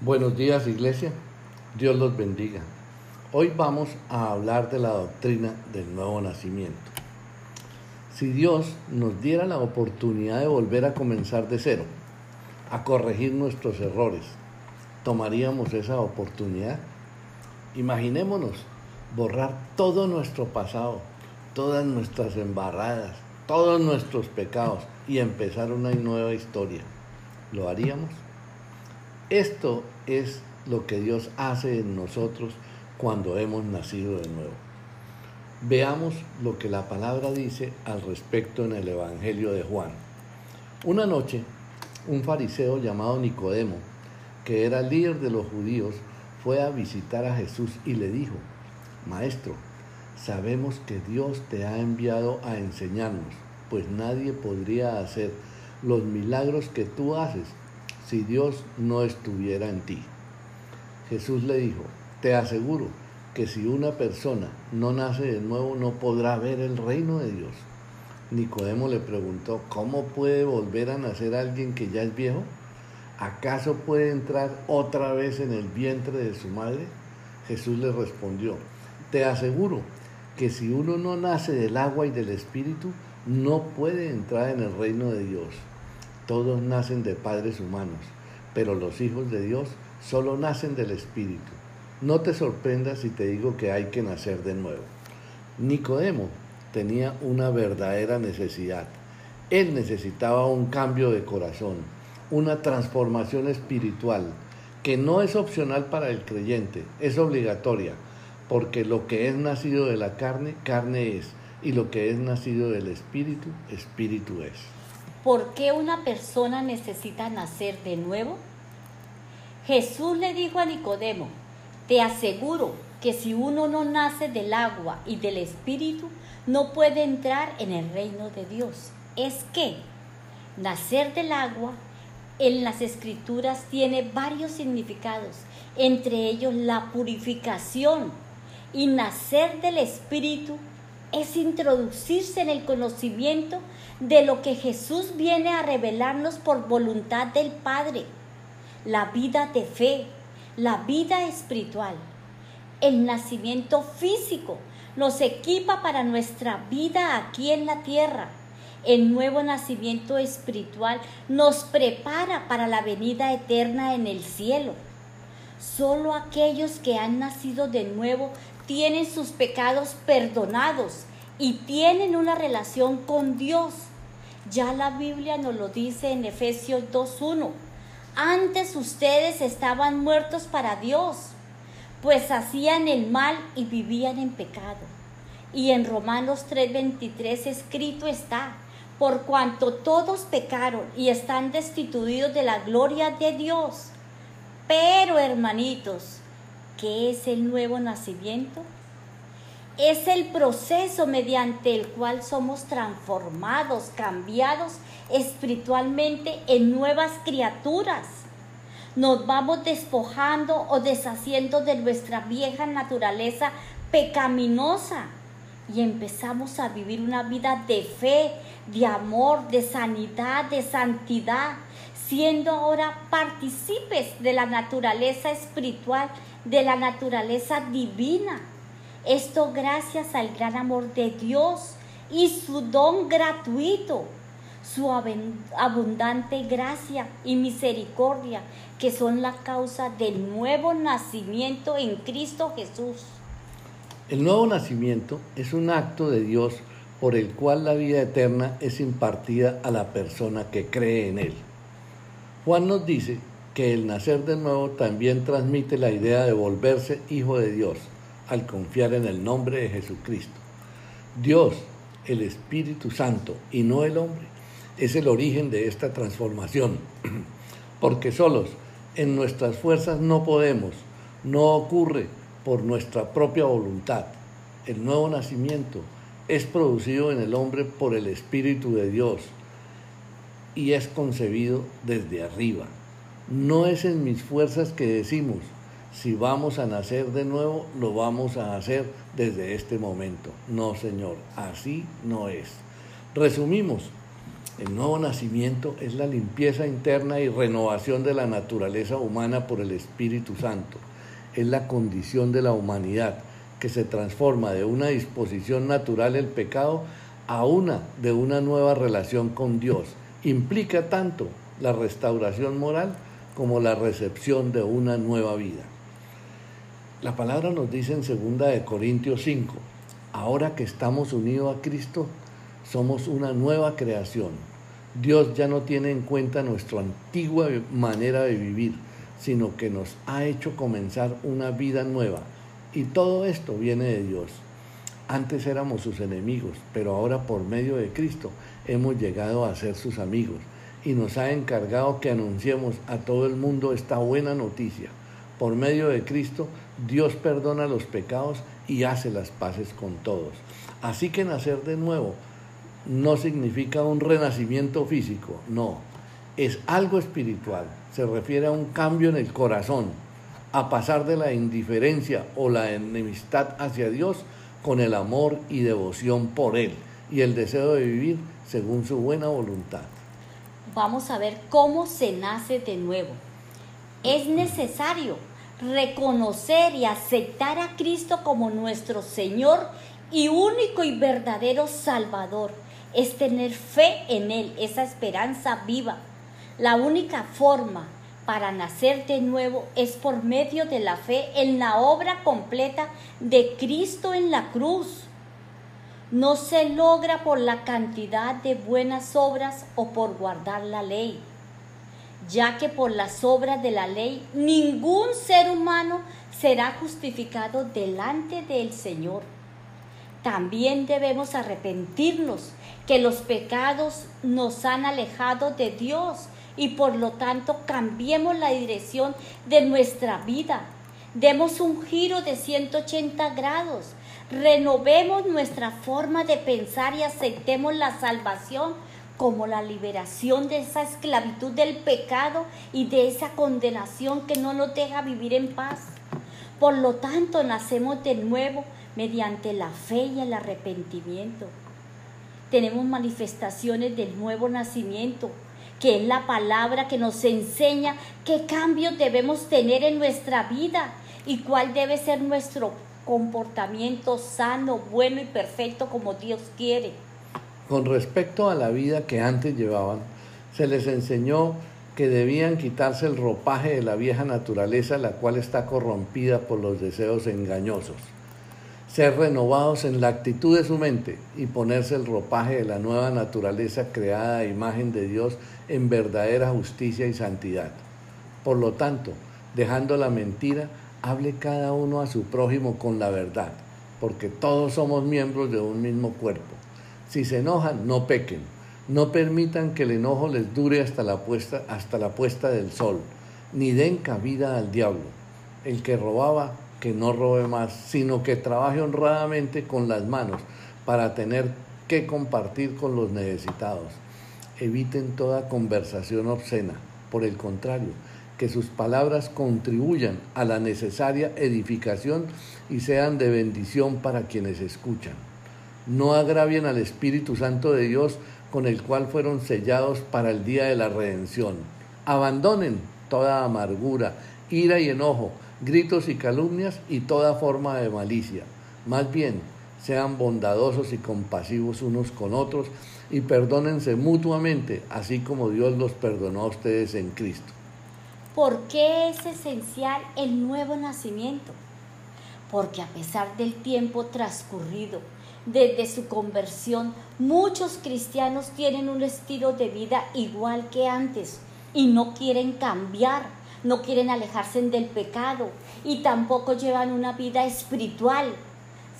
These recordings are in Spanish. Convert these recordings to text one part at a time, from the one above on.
Buenos días iglesia, Dios los bendiga. Hoy vamos a hablar de la doctrina del nuevo nacimiento. Si Dios nos diera la oportunidad de volver a comenzar de cero, a corregir nuestros errores, ¿tomaríamos esa oportunidad? Imaginémonos borrar todo nuestro pasado, todas nuestras embarradas, todos nuestros pecados y empezar una nueva historia. ¿Lo haríamos? Esto es lo que Dios hace en nosotros cuando hemos nacido de nuevo. Veamos lo que la palabra dice al respecto en el Evangelio de Juan. Una noche, un fariseo llamado Nicodemo, que era líder de los judíos, fue a visitar a Jesús y le dijo, Maestro, sabemos que Dios te ha enviado a enseñarnos, pues nadie podría hacer los milagros que tú haces si Dios no estuviera en ti. Jesús le dijo, te aseguro que si una persona no nace de nuevo no podrá ver el reino de Dios. Nicodemo le preguntó, ¿cómo puede volver a nacer alguien que ya es viejo? ¿Acaso puede entrar otra vez en el vientre de su madre? Jesús le respondió, te aseguro que si uno no nace del agua y del espíritu, no puede entrar en el reino de Dios. Todos nacen de padres humanos, pero los hijos de Dios solo nacen del Espíritu. No te sorprendas si te digo que hay que nacer de nuevo. Nicodemo tenía una verdadera necesidad. Él necesitaba un cambio de corazón, una transformación espiritual, que no es opcional para el creyente, es obligatoria, porque lo que es nacido de la carne, carne es, y lo que es nacido del espíritu, espíritu es. ¿Por qué una persona necesita nacer de nuevo? Jesús le dijo a Nicodemo, te aseguro que si uno no nace del agua y del espíritu, no puede entrar en el reino de Dios. Es que nacer del agua en las escrituras tiene varios significados, entre ellos la purificación y nacer del espíritu es introducirse en el conocimiento de lo que Jesús viene a revelarnos por voluntad del Padre, la vida de fe, la vida espiritual. El nacimiento físico nos equipa para nuestra vida aquí en la tierra. El nuevo nacimiento espiritual nos prepara para la venida eterna en el cielo. Solo aquellos que han nacido de nuevo tienen sus pecados perdonados y tienen una relación con Dios. Ya la Biblia nos lo dice en Efesios 2.1. Antes ustedes estaban muertos para Dios, pues hacían el mal y vivían en pecado. Y en Romanos 3:23 escrito está, por cuanto todos pecaron y están destituidos de la gloria de Dios. Pero hermanitos, ¿qué es el nuevo nacimiento? es el proceso mediante el cual somos transformados, cambiados espiritualmente en nuevas criaturas. Nos vamos despojando o deshaciendo de nuestra vieja naturaleza pecaminosa y empezamos a vivir una vida de fe, de amor, de sanidad, de santidad, siendo ahora partícipes de la naturaleza espiritual, de la naturaleza divina. Esto gracias al gran amor de Dios y su don gratuito, su abundante gracia y misericordia, que son la causa del nuevo nacimiento en Cristo Jesús. El nuevo nacimiento es un acto de Dios por el cual la vida eterna es impartida a la persona que cree en Él. Juan nos dice que el nacer de nuevo también transmite la idea de volverse hijo de Dios al confiar en el nombre de Jesucristo. Dios, el Espíritu Santo y no el hombre, es el origen de esta transformación, porque solos en nuestras fuerzas no podemos, no ocurre por nuestra propia voluntad. El nuevo nacimiento es producido en el hombre por el Espíritu de Dios y es concebido desde arriba. No es en mis fuerzas que decimos, si vamos a nacer de nuevo, lo vamos a hacer desde este momento. No, Señor, así no es. Resumimos, El nuevo nacimiento es la limpieza interna y renovación de la naturaleza humana por el Espíritu Santo. Es la condición de la humanidad que se transforma de una disposición natural el pecado a una de una nueva relación con Dios. Implica tanto la restauración moral como la recepción de una nueva vida. La palabra nos dice en 2 de Corintios 5, ahora que estamos unidos a Cristo, somos una nueva creación. Dios ya no tiene en cuenta nuestra antigua manera de vivir, sino que nos ha hecho comenzar una vida nueva. Y todo esto viene de Dios. Antes éramos sus enemigos, pero ahora por medio de Cristo hemos llegado a ser sus amigos y nos ha encargado que anunciemos a todo el mundo esta buena noticia. Por medio de Cristo, Dios perdona los pecados y hace las paces con todos. Así que nacer de nuevo no significa un renacimiento físico, no, es algo espiritual, se refiere a un cambio en el corazón, a pasar de la indiferencia o la enemistad hacia Dios con el amor y devoción por Él y el deseo de vivir según su buena voluntad. Vamos a ver cómo se nace de nuevo. Es necesario reconocer y aceptar a Cristo como nuestro Señor y único y verdadero Salvador. Es tener fe en Él, esa esperanza viva. La única forma para nacer de nuevo es por medio de la fe en la obra completa de Cristo en la cruz. No se logra por la cantidad de buenas obras o por guardar la ley ya que por las obras de la ley ningún ser humano será justificado delante del Señor. También debemos arrepentirnos que los pecados nos han alejado de Dios y por lo tanto cambiemos la dirección de nuestra vida. Demos un giro de 180 grados, renovemos nuestra forma de pensar y aceptemos la salvación como la liberación de esa esclavitud del pecado y de esa condenación que no nos deja vivir en paz. Por lo tanto, nacemos de nuevo mediante la fe y el arrepentimiento. Tenemos manifestaciones del nuevo nacimiento, que es la palabra que nos enseña qué cambios debemos tener en nuestra vida y cuál debe ser nuestro comportamiento sano, bueno y perfecto como Dios quiere. Con respecto a la vida que antes llevaban, se les enseñó que debían quitarse el ropaje de la vieja naturaleza, la cual está corrompida por los deseos engañosos, ser renovados en la actitud de su mente y ponerse el ropaje de la nueva naturaleza creada a imagen de Dios en verdadera justicia y santidad. Por lo tanto, dejando la mentira, hable cada uno a su prójimo con la verdad, porque todos somos miembros de un mismo cuerpo. Si se enojan, no pequen. No permitan que el enojo les dure hasta la puesta, hasta la puesta del sol, ni den cabida al diablo. El que robaba, que no robe más, sino que trabaje honradamente con las manos para tener que compartir con los necesitados. Eviten toda conversación obscena. Por el contrario, que sus palabras contribuyan a la necesaria edificación y sean de bendición para quienes escuchan no agravien al Espíritu Santo de Dios con el cual fueron sellados para el día de la redención. Abandonen toda amargura, ira y enojo, gritos y calumnias y toda forma de malicia. Más bien, sean bondadosos y compasivos unos con otros y perdónense mutuamente, así como Dios los perdonó a ustedes en Cristo. ¿Por qué es esencial el nuevo nacimiento? Porque a pesar del tiempo transcurrido, desde su conversión, muchos cristianos tienen un estilo de vida igual que antes y no quieren cambiar, no quieren alejarse del pecado y tampoco llevan una vida espiritual,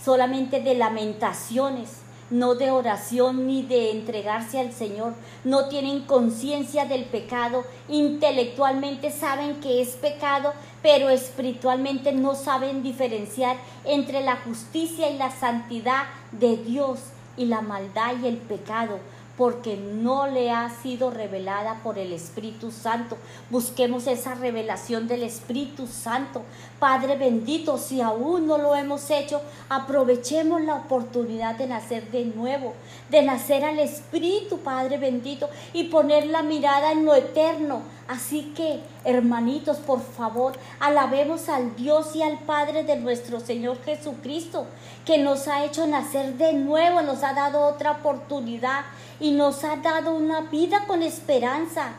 solamente de lamentaciones, no de oración ni de entregarse al Señor, no tienen conciencia del pecado, intelectualmente saben que es pecado, pero espiritualmente no saben diferenciar entre la justicia y la santidad de Dios y la maldad y el pecado. Porque no le ha sido revelada por el Espíritu Santo. Busquemos esa revelación del Espíritu Santo. Padre bendito, si aún no lo hemos hecho, aprovechemos la oportunidad de nacer de nuevo, de nacer al Espíritu, Padre bendito, y poner la mirada en lo eterno. Así que, hermanitos, por favor, alabemos al Dios y al Padre de nuestro Señor Jesucristo, que nos ha hecho nacer de nuevo, nos ha dado otra oportunidad y nos ha dado una vida con esperanza,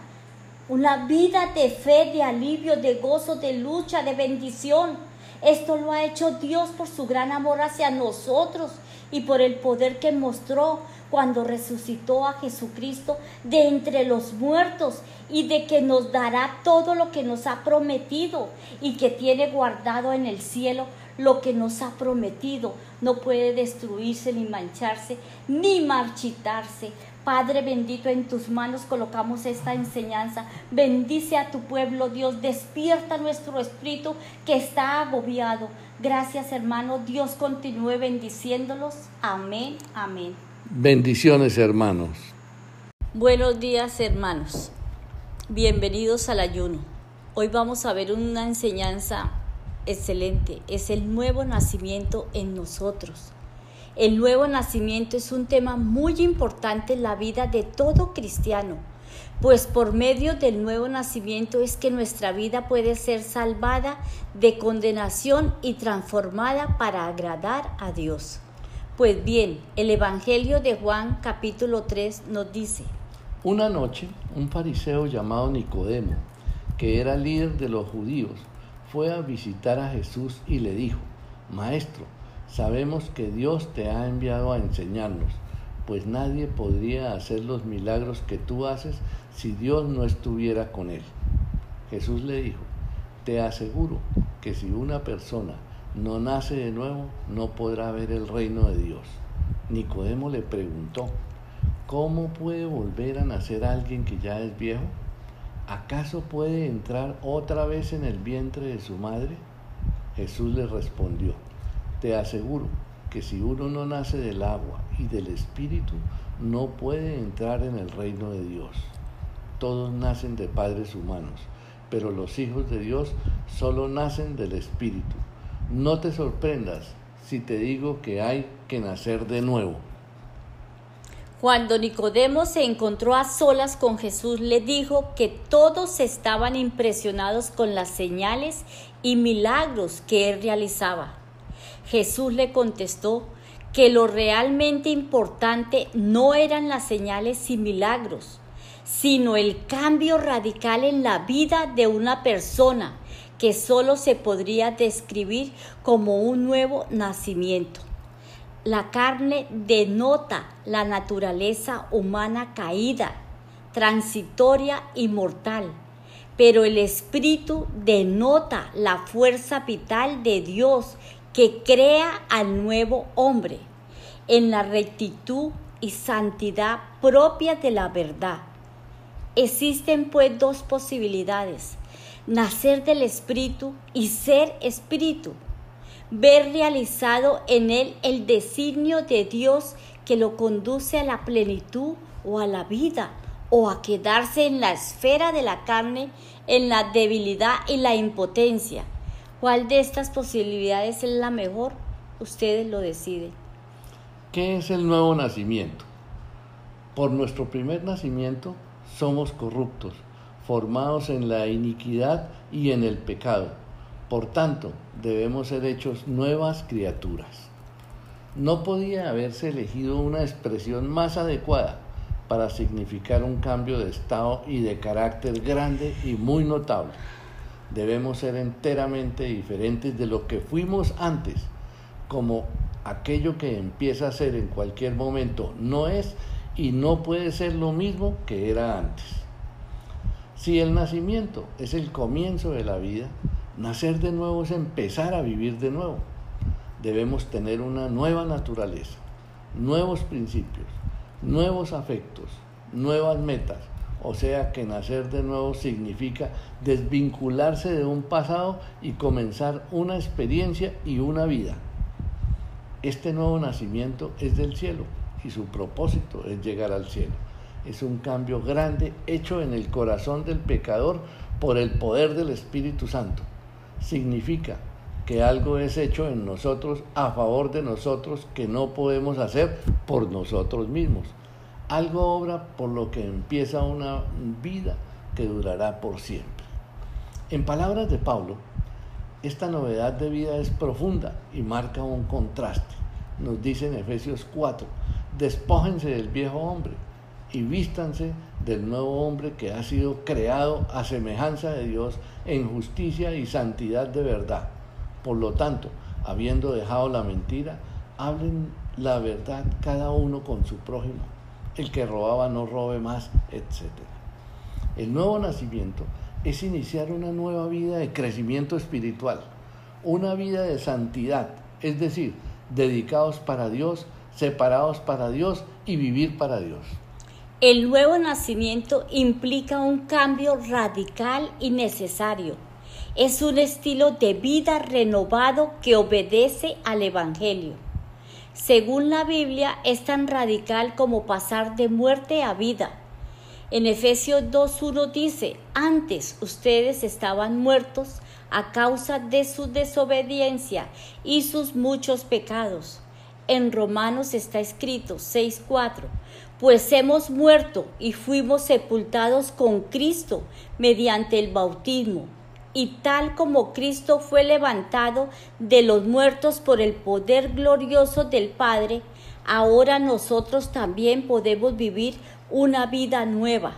una vida de fe, de alivio, de gozo, de lucha, de bendición. Esto lo ha hecho Dios por su gran amor hacia nosotros y por el poder que mostró cuando resucitó a Jesucristo de entre los muertos y de que nos dará todo lo que nos ha prometido y que tiene guardado en el cielo lo que nos ha prometido. No puede destruirse ni mancharse ni marchitarse. Padre bendito, en tus manos colocamos esta enseñanza. Bendice a tu pueblo, Dios. Despierta nuestro espíritu que está agobiado. Gracias, hermano. Dios continúe bendiciéndolos. Amén, amén. Bendiciones, hermanos. Buenos días, hermanos. Bienvenidos al ayuno. Hoy vamos a ver una enseñanza excelente. Es el nuevo nacimiento en nosotros. El nuevo nacimiento es un tema muy importante en la vida de todo cristiano, pues por medio del nuevo nacimiento es que nuestra vida puede ser salvada de condenación y transformada para agradar a Dios. Pues bien, el Evangelio de Juan capítulo 3 nos dice, Una noche, un fariseo llamado Nicodemo, que era líder de los judíos, fue a visitar a Jesús y le dijo, Maestro, Sabemos que Dios te ha enviado a enseñarnos, pues nadie podría hacer los milagros que tú haces si Dios no estuviera con él. Jesús le dijo, te aseguro que si una persona no nace de nuevo, no podrá ver el reino de Dios. Nicodemo le preguntó, ¿cómo puede volver a nacer alguien que ya es viejo? ¿Acaso puede entrar otra vez en el vientre de su madre? Jesús le respondió, te aseguro que si uno no nace del agua y del espíritu, no puede entrar en el reino de Dios. Todos nacen de padres humanos, pero los hijos de Dios solo nacen del espíritu. No te sorprendas si te digo que hay que nacer de nuevo. Cuando Nicodemo se encontró a solas con Jesús, le dijo que todos estaban impresionados con las señales y milagros que él realizaba. Jesús le contestó que lo realmente importante no eran las señales y milagros, sino el cambio radical en la vida de una persona que solo se podría describir como un nuevo nacimiento. La carne denota la naturaleza humana caída, transitoria y mortal, pero el espíritu denota la fuerza vital de Dios que crea al nuevo hombre en la rectitud y santidad propia de la verdad. Existen pues dos posibilidades, nacer del Espíritu y ser Espíritu, ver realizado en él el designio de Dios que lo conduce a la plenitud o a la vida, o a quedarse en la esfera de la carne, en la debilidad y la impotencia ¿Cuál de estas posibilidades es la mejor? Ustedes lo deciden. ¿Qué es el nuevo nacimiento? Por nuestro primer nacimiento somos corruptos, formados en la iniquidad y en el pecado. Por tanto, debemos ser hechos nuevas criaturas. No podía haberse elegido una expresión más adecuada para significar un cambio de estado y de carácter grande y muy notable debemos ser enteramente diferentes de lo que fuimos antes, como aquello que empieza a ser en cualquier momento no es y no puede ser lo mismo que era antes. Si el nacimiento es el comienzo de la vida, nacer de nuevo es empezar a vivir de nuevo. Debemos tener una nueva naturaleza, nuevos principios, nuevos afectos, nuevas metas, o sea que nacer de nuevo significa desvincularse de un pasado y comenzar una experiencia y una vida. Este nuevo nacimiento es del cielo y su propósito es llegar al cielo. Es un cambio grande hecho en el corazón del pecador por el poder del Espíritu Santo. Significa que algo es hecho en nosotros a favor de nosotros que no podemos hacer por nosotros mismos. Algo obra por lo que empieza una vida que durará por siempre. En palabras de Pablo, esta novedad de vida es profunda y marca un contraste. Nos dice en Efesios 4, despójense del viejo hombre y vístanse del nuevo hombre que ha sido creado a semejanza de Dios en justicia y santidad de verdad. Por lo tanto, habiendo dejado la mentira, hablen la verdad cada uno con su prójimo. El que robaba no robe más, etc. El nuevo nacimiento es iniciar una nueva vida de crecimiento espiritual, una vida de santidad, es decir, dedicados para Dios, separados para Dios y vivir para Dios. El nuevo nacimiento implica un cambio radical y necesario es un estilo de vida renovado que obedece al Evangelio. Según la Biblia, es tan radical como pasar de muerte a vida. En Efesios 2.1 dice, antes ustedes estaban muertos a causa de su desobediencia y sus muchos pecados. En Romanos está escrito 6.4, pues hemos muerto y fuimos sepultados con Cristo mediante el bautismo y tal como Cristo fue levantado de los muertos por el poder glorioso del Padre, ahora nosotros también podemos vivir una vida nueva.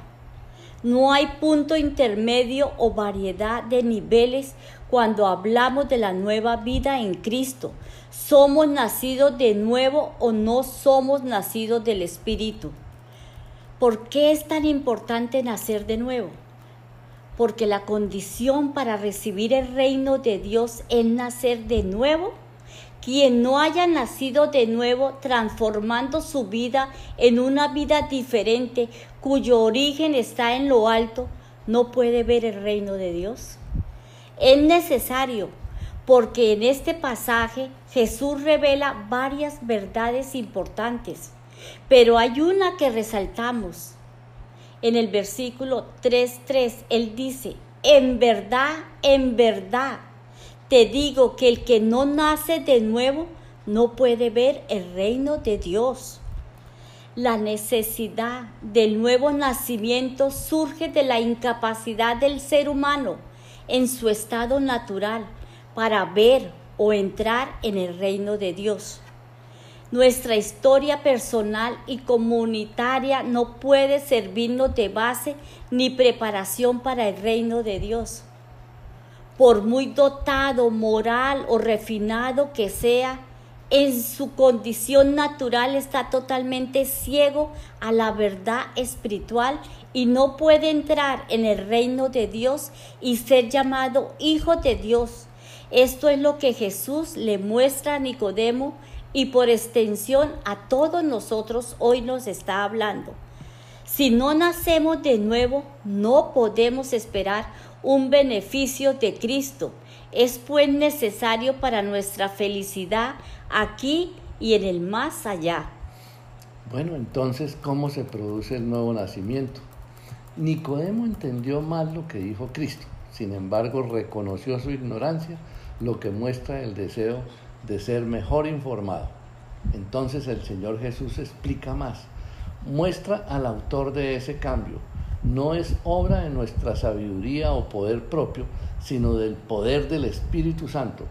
No hay punto intermedio o variedad de niveles cuando hablamos de la nueva vida en Cristo. Somos nacidos de nuevo o no somos nacidos del Espíritu. ¿Por qué es tan importante nacer de nuevo? Porque la condición para recibir el reino de Dios es nacer de nuevo. Quien no haya nacido de nuevo, transformando su vida en una vida diferente, cuyo origen está en lo alto, no puede ver el reino de Dios. Es necesario, porque en este pasaje Jesús revela varias verdades importantes, pero hay una que resaltamos en el versículo 3.3, él dice, en verdad, en verdad, te digo que el que no nace de nuevo no puede ver el reino de Dios. La necesidad del nuevo nacimiento surge de la incapacidad del ser humano en su estado natural para ver o entrar en el reino de Dios. Nuestra historia personal y comunitaria no puede servirnos de base ni preparación para el reino de Dios. Por muy dotado, moral o refinado que sea, en su condición natural está totalmente ciego a la verdad espiritual y no puede entrar en el reino de Dios y ser llamado hijo de Dios. Esto es lo que Jesús le muestra a Nicodemo y por extensión a todos nosotros hoy nos está hablando. Si no nacemos de nuevo, no podemos esperar un beneficio de Cristo. Es pues necesario para nuestra felicidad aquí y en el más allá. Bueno, entonces, ¿cómo se produce el nuevo nacimiento? Nicodemo entendió mal lo que dijo Cristo, sin embargo reconoció su ignorancia, lo que muestra el deseo de ser mejor informado. Entonces el Señor Jesús explica más, muestra al autor de ese cambio. No es obra de nuestra sabiduría o poder propio, sino del poder del Espíritu Santo.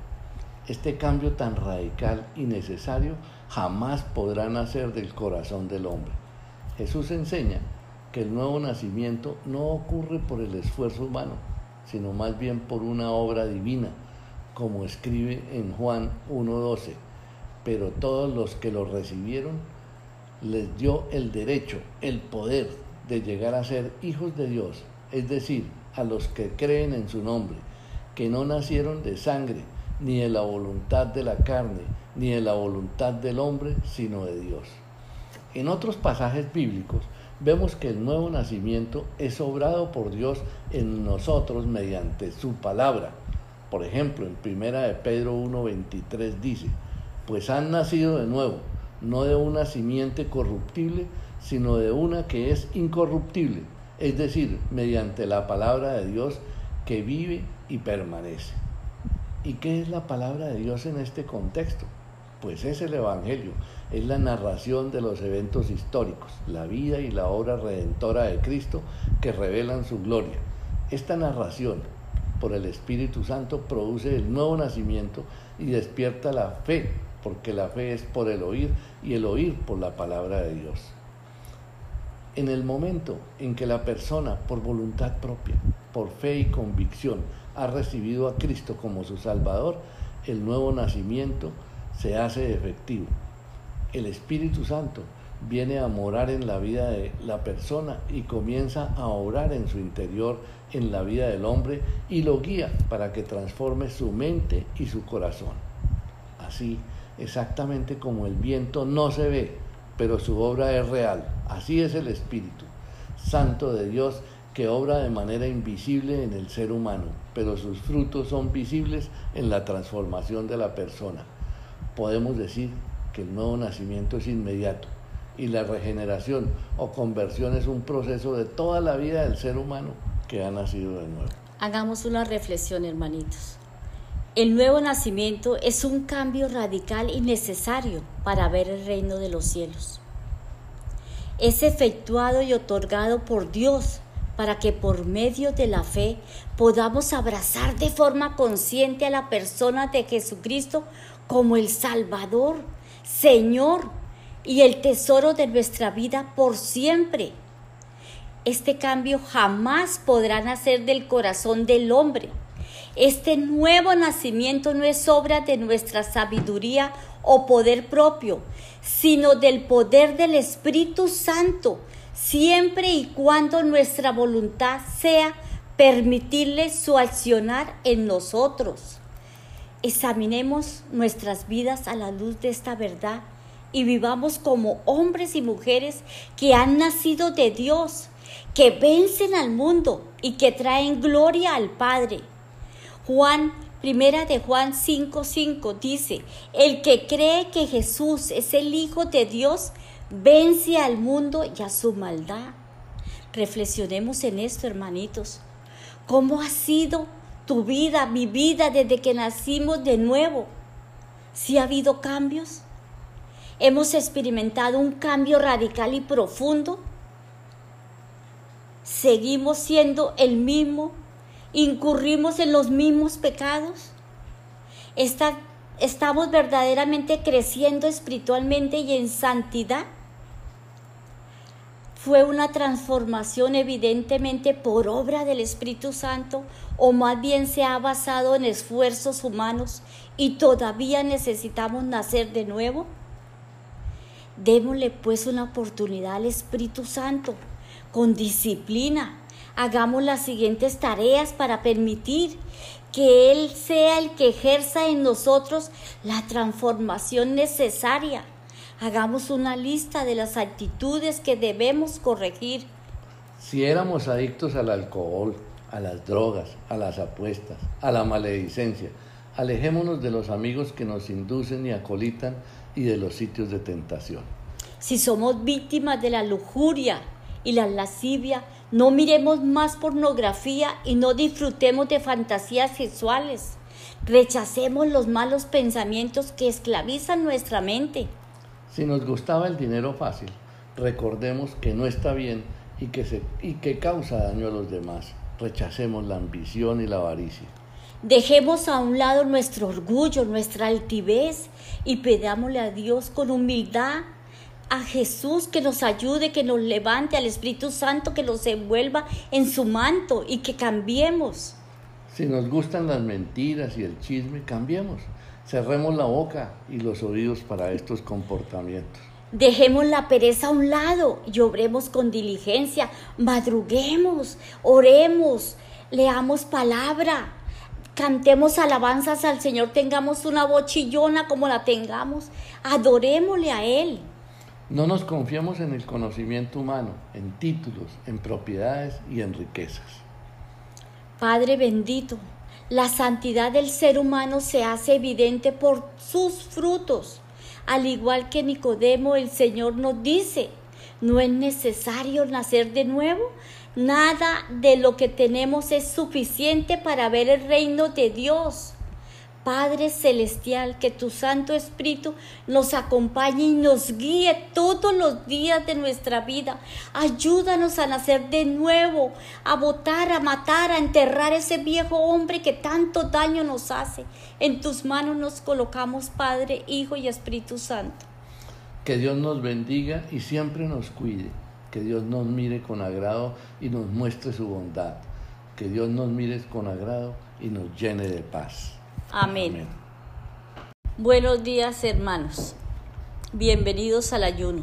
Este cambio tan radical y necesario jamás podrá nacer del corazón del hombre. Jesús enseña que el nuevo nacimiento no ocurre por el esfuerzo humano, sino más bien por una obra divina como escribe en Juan 1.12, pero todos los que lo recibieron les dio el derecho, el poder de llegar a ser hijos de Dios, es decir, a los que creen en su nombre, que no nacieron de sangre, ni de la voluntad de la carne, ni de la voluntad del hombre, sino de Dios. En otros pasajes bíblicos vemos que el nuevo nacimiento es obrado por Dios en nosotros mediante su palabra, por ejemplo, en primera de Pedro 1.23 dice, pues han nacido de nuevo, no de una simiente corruptible, sino de una que es incorruptible, es decir, mediante la palabra de Dios que vive y permanece. ¿Y qué es la palabra de Dios en este contexto? Pues es el Evangelio, es la narración de los eventos históricos, la vida y la obra redentora de Cristo que revelan su gloria. Esta narración por el Espíritu Santo produce el nuevo nacimiento y despierta la fe, porque la fe es por el oír y el oír por la palabra de Dios. En el momento en que la persona, por voluntad propia, por fe y convicción, ha recibido a Cristo como su Salvador, el nuevo nacimiento se hace efectivo. El Espíritu Santo viene a morar en la vida de la persona y comienza a orar en su interior, en la vida del hombre, y lo guía para que transforme su mente y su corazón. Así, exactamente como el viento no se ve, pero su obra es real. Así es el Espíritu Santo de Dios que obra de manera invisible en el ser humano, pero sus frutos son visibles en la transformación de la persona. Podemos decir que el nuevo nacimiento es inmediato y la regeneración o conversión es un proceso de toda la vida del ser humano que ha nacido de nuevo. Hagamos una reflexión, hermanitos. El nuevo nacimiento es un cambio radical y necesario para ver el reino de los cielos. Es efectuado y otorgado por Dios para que por medio de la fe podamos abrazar de forma consciente a la persona de Jesucristo como el Salvador, Señor y el tesoro de nuestra vida por siempre. Este cambio jamás podrá nacer del corazón del hombre. Este nuevo nacimiento no es obra de nuestra sabiduría o poder propio, sino del poder del Espíritu Santo, siempre y cuando nuestra voluntad sea permitirle su accionar en nosotros. Examinemos nuestras vidas a la luz de esta verdad y vivamos como hombres y mujeres que han nacido de Dios, que vencen al mundo y que traen gloria al Padre. Juan, primera de Juan 5:5 dice, el que cree que Jesús es el Hijo de Dios, vence al mundo y a su maldad. Reflexionemos en esto, hermanitos. ¿Cómo ha sido tu vida, mi vida, desde que nacimos de nuevo? ¿Si ha habido cambios? ¿Hemos experimentado un cambio radical y profundo? ¿Seguimos siendo el mismo? ¿Incurrimos en los mismos pecados? ¿Estamos verdaderamente creciendo espiritualmente y en santidad? fue una transformación evidentemente por obra del Espíritu Santo o más bien se ha basado en esfuerzos humanos y todavía necesitamos nacer de nuevo? Démosle pues una oportunidad al Espíritu Santo con disciplina. Hagamos las siguientes tareas para permitir que Él sea el que ejerza en nosotros la transformación necesaria Hagamos una lista de las actitudes que debemos corregir. Si éramos adictos al alcohol, a las drogas, a las apuestas, a la maledicencia, alejémonos de los amigos que nos inducen y acolitan y de los sitios de tentación. Si somos víctimas de la lujuria y la lascivia, no miremos más pornografía y no disfrutemos de fantasías sexuales. Rechacemos los malos pensamientos que esclavizan nuestra mente. Si nos gustaba el dinero fácil, recordemos que no está bien y que, se, y que causa daño a los demás. Rechacemos la ambición y la avaricia. Dejemos a un lado nuestro orgullo, nuestra altivez y pedámosle a Dios con humildad, a Jesús que nos ayude, que nos levante, al Espíritu Santo que nos envuelva en su manto y que cambiemos. Si nos gustan las mentiras y el chisme, cambiemos. Cerremos la boca y los oídos para estos comportamientos. Dejemos la pereza a un lado y obremos con diligencia, madruguemos, oremos, leamos palabra, cantemos alabanzas al Señor, tengamos una bochillona como la tengamos, adorémosle a Él. No nos confiemos en el conocimiento humano, en títulos, en propiedades y en riquezas. Padre bendito, la santidad del ser humano se hace evidente por sus frutos. Al igual que Nicodemo, el Señor nos dice, ¿No es necesario nacer de nuevo? Nada de lo que tenemos es suficiente para ver el reino de Dios. Padre Celestial, que tu Santo Espíritu nos acompañe y nos guíe todos los días de nuestra vida. Ayúdanos a nacer de nuevo, a votar, a matar, a enterrar ese viejo hombre que tanto daño nos hace. En tus manos nos colocamos, Padre, Hijo y Espíritu Santo. Que Dios nos bendiga y siempre nos cuide. Que Dios nos mire con agrado y nos muestre su bondad. Que Dios nos mire con agrado y nos llene de paz. Amén. Buenos días hermanos. Bienvenidos al ayuno.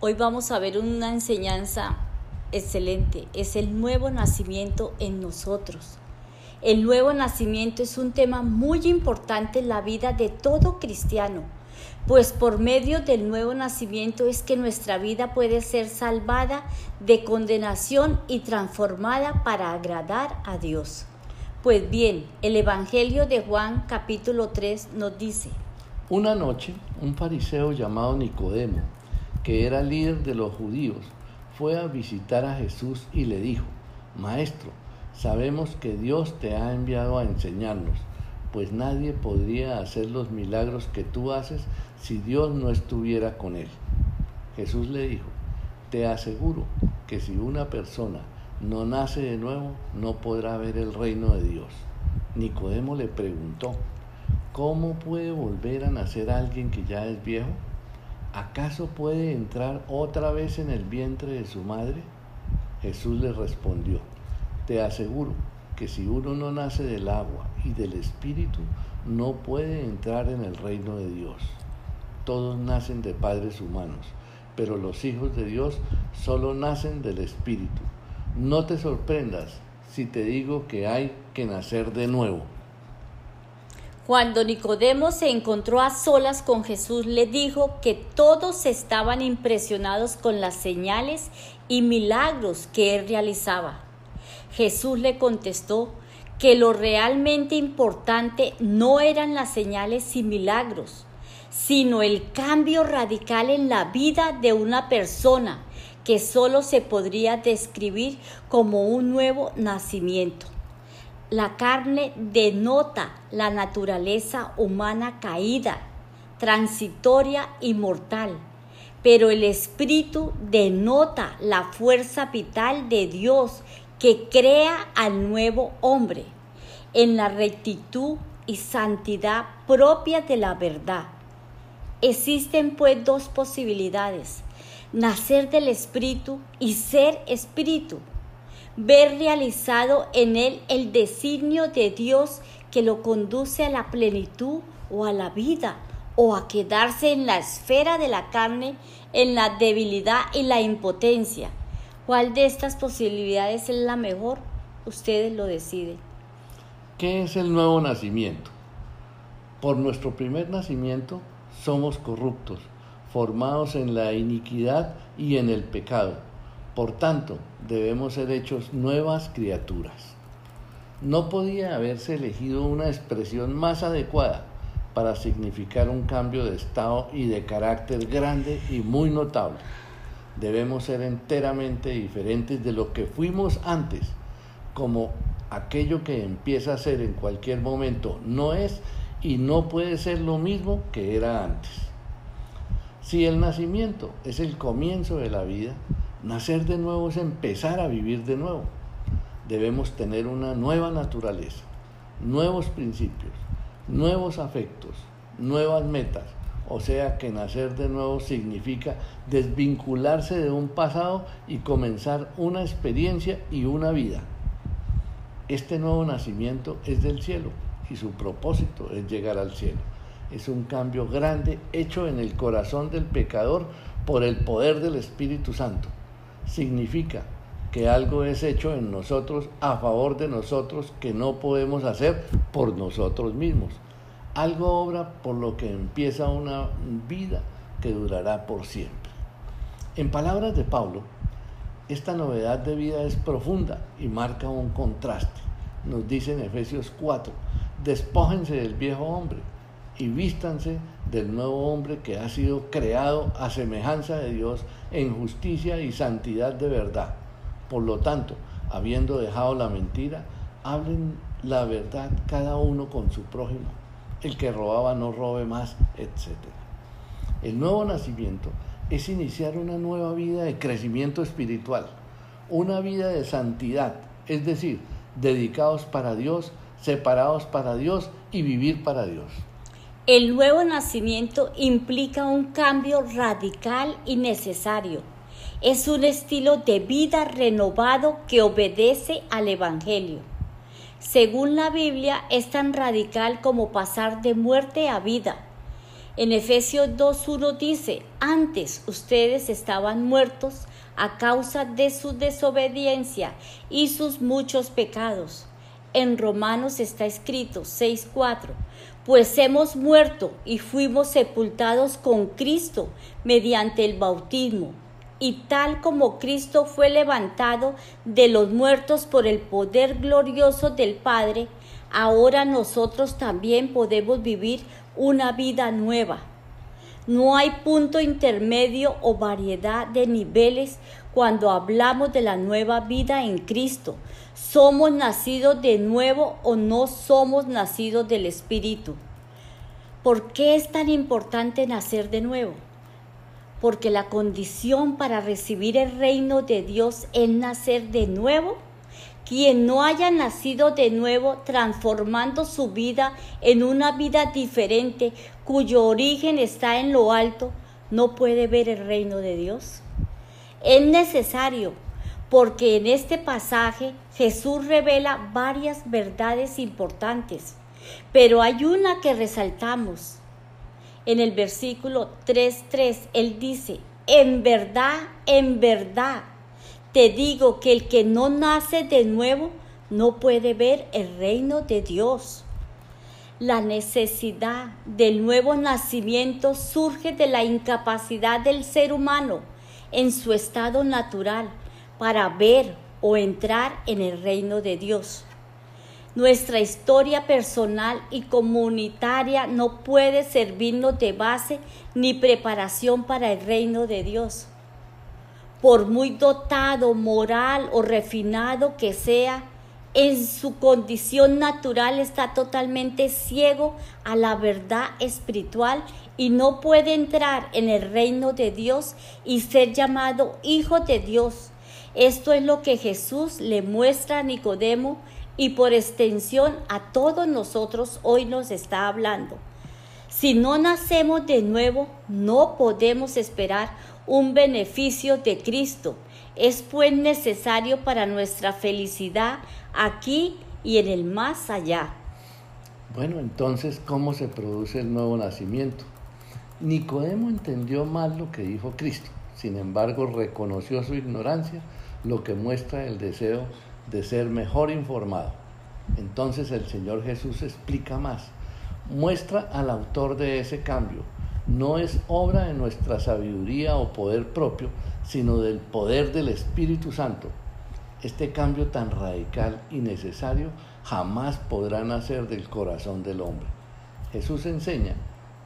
Hoy vamos a ver una enseñanza excelente. Es el nuevo nacimiento en nosotros. El nuevo nacimiento es un tema muy importante en la vida de todo cristiano, pues por medio del nuevo nacimiento es que nuestra vida puede ser salvada de condenación y transformada para agradar a Dios. Pues bien, el Evangelio de Juan capítulo 3 nos dice, Una noche, un fariseo llamado Nicodemo, que era líder de los judíos, fue a visitar a Jesús y le dijo, Maestro, sabemos que Dios te ha enviado a enseñarnos, pues nadie podría hacer los milagros que tú haces si Dios no estuviera con él. Jesús le dijo, Te aseguro que si una persona no nace de nuevo, no podrá ver el reino de Dios. Nicodemo le preguntó, ¿cómo puede volver a nacer alguien que ya es viejo? ¿Acaso puede entrar otra vez en el vientre de su madre? Jesús le respondió, te aseguro que si uno no nace del agua y del espíritu, no puede entrar en el reino de Dios. Todos nacen de padres humanos, pero los hijos de Dios solo nacen del espíritu. No te sorprendas si te digo que hay que nacer de nuevo. Cuando Nicodemo se encontró a solas con Jesús, le dijo que todos estaban impresionados con las señales y milagros que él realizaba. Jesús le contestó que lo realmente importante no eran las señales y milagros, sino el cambio radical en la vida de una persona que solo se podría describir como un nuevo nacimiento. La carne denota la naturaleza humana caída, transitoria y mortal, pero el espíritu denota la fuerza vital de Dios que crea al nuevo hombre en la rectitud y santidad propia de la verdad. Existen pues dos posibilidades nacer del Espíritu y ser Espíritu, ver realizado en él el designio de Dios que lo conduce a la plenitud o a la vida, o a quedarse en la esfera de la carne, en la debilidad y la impotencia. ¿Cuál de estas posibilidades es la mejor? Ustedes lo deciden. ¿Qué es el nuevo nacimiento? Por nuestro primer nacimiento somos corruptos, formados en la iniquidad y en el pecado. Por tanto, debemos ser hechos nuevas criaturas. No podía haberse elegido una expresión más adecuada para significar un cambio de estado y de carácter grande y muy notable. Debemos ser enteramente diferentes de lo que fuimos antes, como aquello que empieza a ser en cualquier momento no es y no puede ser lo mismo que era antes. Si el nacimiento es el comienzo de la vida, nacer de nuevo es empezar a vivir de nuevo. Debemos tener una nueva naturaleza, nuevos principios, nuevos afectos, nuevas metas. O sea que nacer de nuevo significa desvincularse de un pasado y comenzar una experiencia y una vida. Este nuevo nacimiento es del cielo y su propósito es llegar al cielo es un cambio grande hecho en el corazón del pecador por el poder del Espíritu Santo. Significa que algo es hecho en nosotros a favor de nosotros que no podemos hacer por nosotros mismos. Algo obra por lo que empieza una vida que durará por siempre. En palabras de Pablo, esta novedad de vida es profunda y marca un contraste. Nos dice en Efesios 4, despójense del viejo hombre y vístanse del nuevo hombre que ha sido creado a semejanza de Dios en justicia y santidad de verdad. Por lo tanto, habiendo dejado la mentira, hablen la verdad cada uno con su prójimo. El que robaba no robe más, etc. El nuevo nacimiento es iniciar una nueva vida de crecimiento espiritual, una vida de santidad, es decir, dedicados para Dios, separados para Dios y vivir para Dios. El nuevo nacimiento implica un cambio radical y necesario. Es un estilo de vida renovado que obedece al Evangelio. Según la Biblia, es tan radical como pasar de muerte a vida. En Efesios 2.1 dice, antes ustedes estaban muertos a causa de su desobediencia y sus muchos pecados. En Romanos está escrito 6.4, pues hemos muerto y fuimos sepultados con Cristo mediante el bautismo. Y tal como Cristo fue levantado de los muertos por el poder glorioso del Padre, ahora nosotros también podemos vivir una vida nueva. No hay punto intermedio o variedad de niveles cuando hablamos de la nueva vida en Cristo. ¿Somos nacidos de nuevo o no somos nacidos del Espíritu? ¿Por qué es tan importante nacer de nuevo? Porque la condición para recibir el reino de Dios es nacer de nuevo. Quien no haya nacido de nuevo transformando su vida en una vida diferente cuyo origen está en lo alto, no puede ver el reino de Dios. Es necesario porque en este pasaje Jesús revela varias verdades importantes, pero hay una que resaltamos. En el versículo 3.3 Él dice, en verdad, en verdad, te digo que el que no nace de nuevo no puede ver el reino de Dios. La necesidad del nuevo nacimiento surge de la incapacidad del ser humano en su estado natural para ver o entrar en el reino de Dios. Nuestra historia personal y comunitaria no puede servirnos de base ni preparación para el reino de Dios por muy dotado, moral o refinado que sea, en su condición natural está totalmente ciego a la verdad espiritual y no puede entrar en el reino de Dios y ser llamado hijo de Dios. Esto es lo que Jesús le muestra a Nicodemo y por extensión a todos nosotros hoy nos está hablando. Si no nacemos de nuevo, no podemos esperar un beneficio de Cristo. Es pues necesario para nuestra felicidad aquí y en el más allá. Bueno, entonces, ¿cómo se produce el nuevo nacimiento? Nicodemo entendió mal lo que dijo Cristo, sin embargo reconoció su ignorancia, lo que muestra el deseo de ser mejor informado. Entonces el Señor Jesús explica más, muestra al autor de ese cambio, no es obra de nuestra sabiduría o poder propio, sino del poder del Espíritu Santo. Este cambio tan radical y necesario jamás podrá nacer del corazón del hombre. Jesús enseña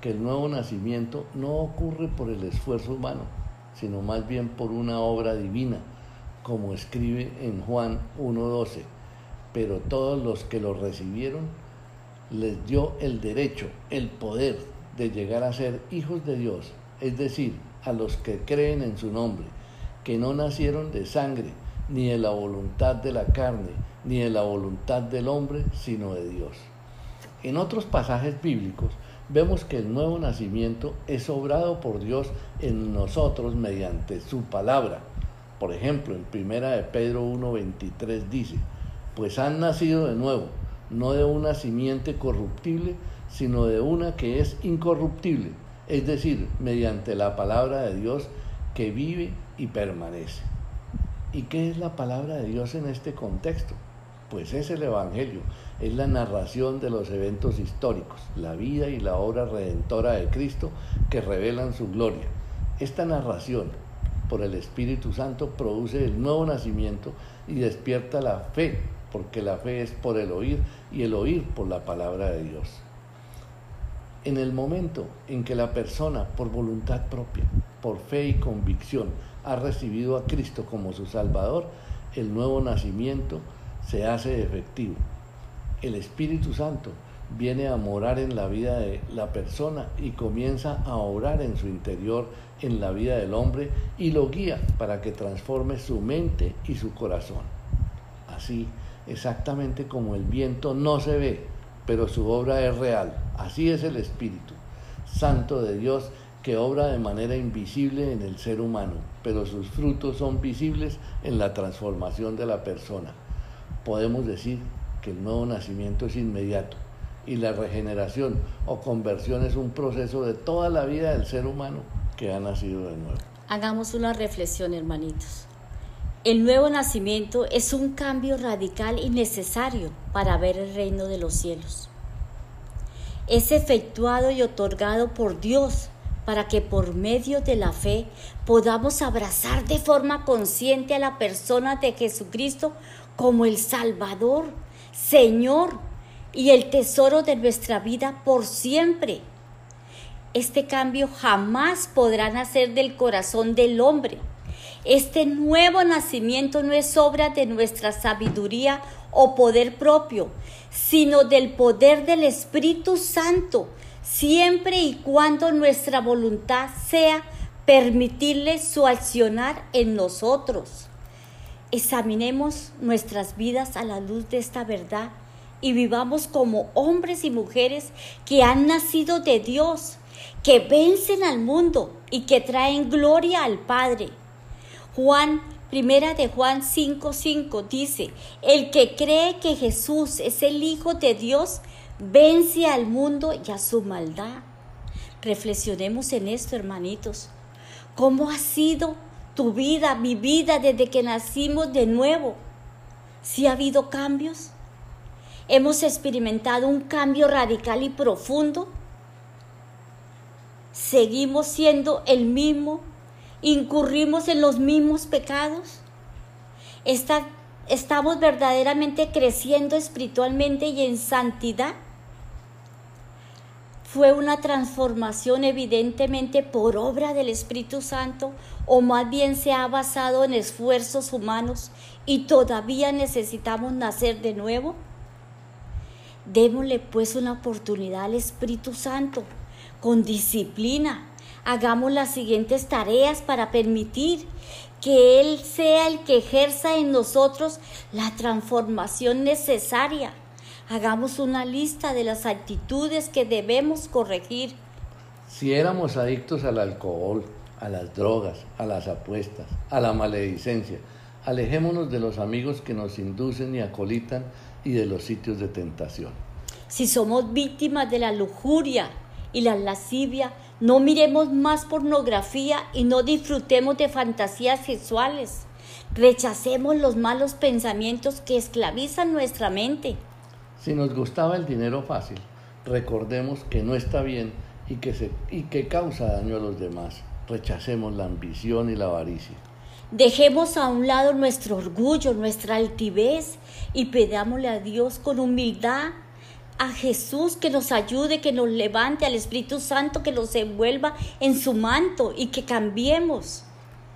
que el nuevo nacimiento no ocurre por el esfuerzo humano, sino más bien por una obra divina, como escribe en Juan 1.12. Pero todos los que lo recibieron les dio el derecho, el poder de llegar a ser hijos de Dios, es decir, a los que creen en su nombre, que no nacieron de sangre, ni de la voluntad de la carne, ni de la voluntad del hombre, sino de Dios. En otros pasajes bíblicos vemos que el nuevo nacimiento es obrado por Dios en nosotros mediante su palabra. Por ejemplo, en primera de Pedro 1:23 dice, pues han nacido de nuevo, no de una simiente corruptible, sino de una que es incorruptible, es decir, mediante la palabra de Dios que vive y permanece. ¿Y qué es la palabra de Dios en este contexto? Pues es el Evangelio, es la narración de los eventos históricos, la vida y la obra redentora de Cristo que revelan su gloria. Esta narración por el Espíritu Santo produce el nuevo nacimiento y despierta la fe, porque la fe es por el oír y el oír por la palabra de Dios. En el momento en que la persona, por voluntad propia, por fe y convicción, ha recibido a Cristo como su Salvador, el nuevo nacimiento se hace efectivo. El Espíritu Santo viene a morar en la vida de la persona y comienza a obrar en su interior, en la vida del hombre, y lo guía para que transforme su mente y su corazón. Así, exactamente como el viento no se ve, pero su obra es real. Así es el Espíritu Santo de Dios que obra de manera invisible en el ser humano, pero sus frutos son visibles en la transformación de la persona. Podemos decir que el nuevo nacimiento es inmediato y la regeneración o conversión es un proceso de toda la vida del ser humano que ha nacido de nuevo. Hagamos una reflexión, hermanitos. El nuevo nacimiento es un cambio radical y necesario para ver el reino de los cielos. Es efectuado y otorgado por Dios para que por medio de la fe podamos abrazar de forma consciente a la persona de Jesucristo como el Salvador, Señor y el tesoro de nuestra vida por siempre. Este cambio jamás podrá nacer del corazón del hombre este nuevo nacimiento no es obra de nuestra sabiduría o poder propio, sino del poder del Espíritu Santo, siempre y cuando nuestra voluntad sea permitirle su accionar en nosotros. Examinemos nuestras vidas a la luz de esta verdad y vivamos como hombres y mujeres que han nacido de Dios, que vencen al mundo y que traen gloria al Padre. Juan, primera de Juan 5:5 dice, el que cree que Jesús es el Hijo de Dios, vence al mundo y a su maldad. Reflexionemos en esto, hermanitos. ¿Cómo ha sido tu vida, mi vida, desde que nacimos de nuevo? ¿Si ha habido cambios? ¿Hemos experimentado un cambio radical y profundo? ¿Seguimos siendo el mismo incurrimos en los mismos pecados? ¿Estamos verdaderamente creciendo espiritualmente y en santidad? ¿Fue una transformación evidentemente por obra del Espíritu Santo o más bien se ha basado en esfuerzos humanos y todavía necesitamos nacer de nuevo? Démosle pues una oportunidad al Espíritu Santo con disciplina, hagamos las siguientes tareas para permitir que Él sea el que ejerza en nosotros la transformación necesaria. Hagamos una lista de las actitudes que debemos corregir. Si éramos adictos al alcohol, a las drogas, a las apuestas, a la maledicencia, alejémonos de los amigos que nos inducen y acolitan y de los sitios de tentación. Si somos víctimas de la lujuria y la lascivia, no miremos más pornografía y no disfrutemos de fantasías sexuales. Rechacemos los malos pensamientos que esclavizan nuestra mente. Si nos gustaba el dinero fácil, recordemos que no está bien y que, se, y que causa daño a los demás. Rechacemos la ambición y la avaricia. Dejemos a un lado nuestro orgullo, nuestra altivez y pedámosle a Dios con humildad a Jesús que nos ayude, que nos levante, al Espíritu Santo que nos envuelva en su manto y que cambiemos.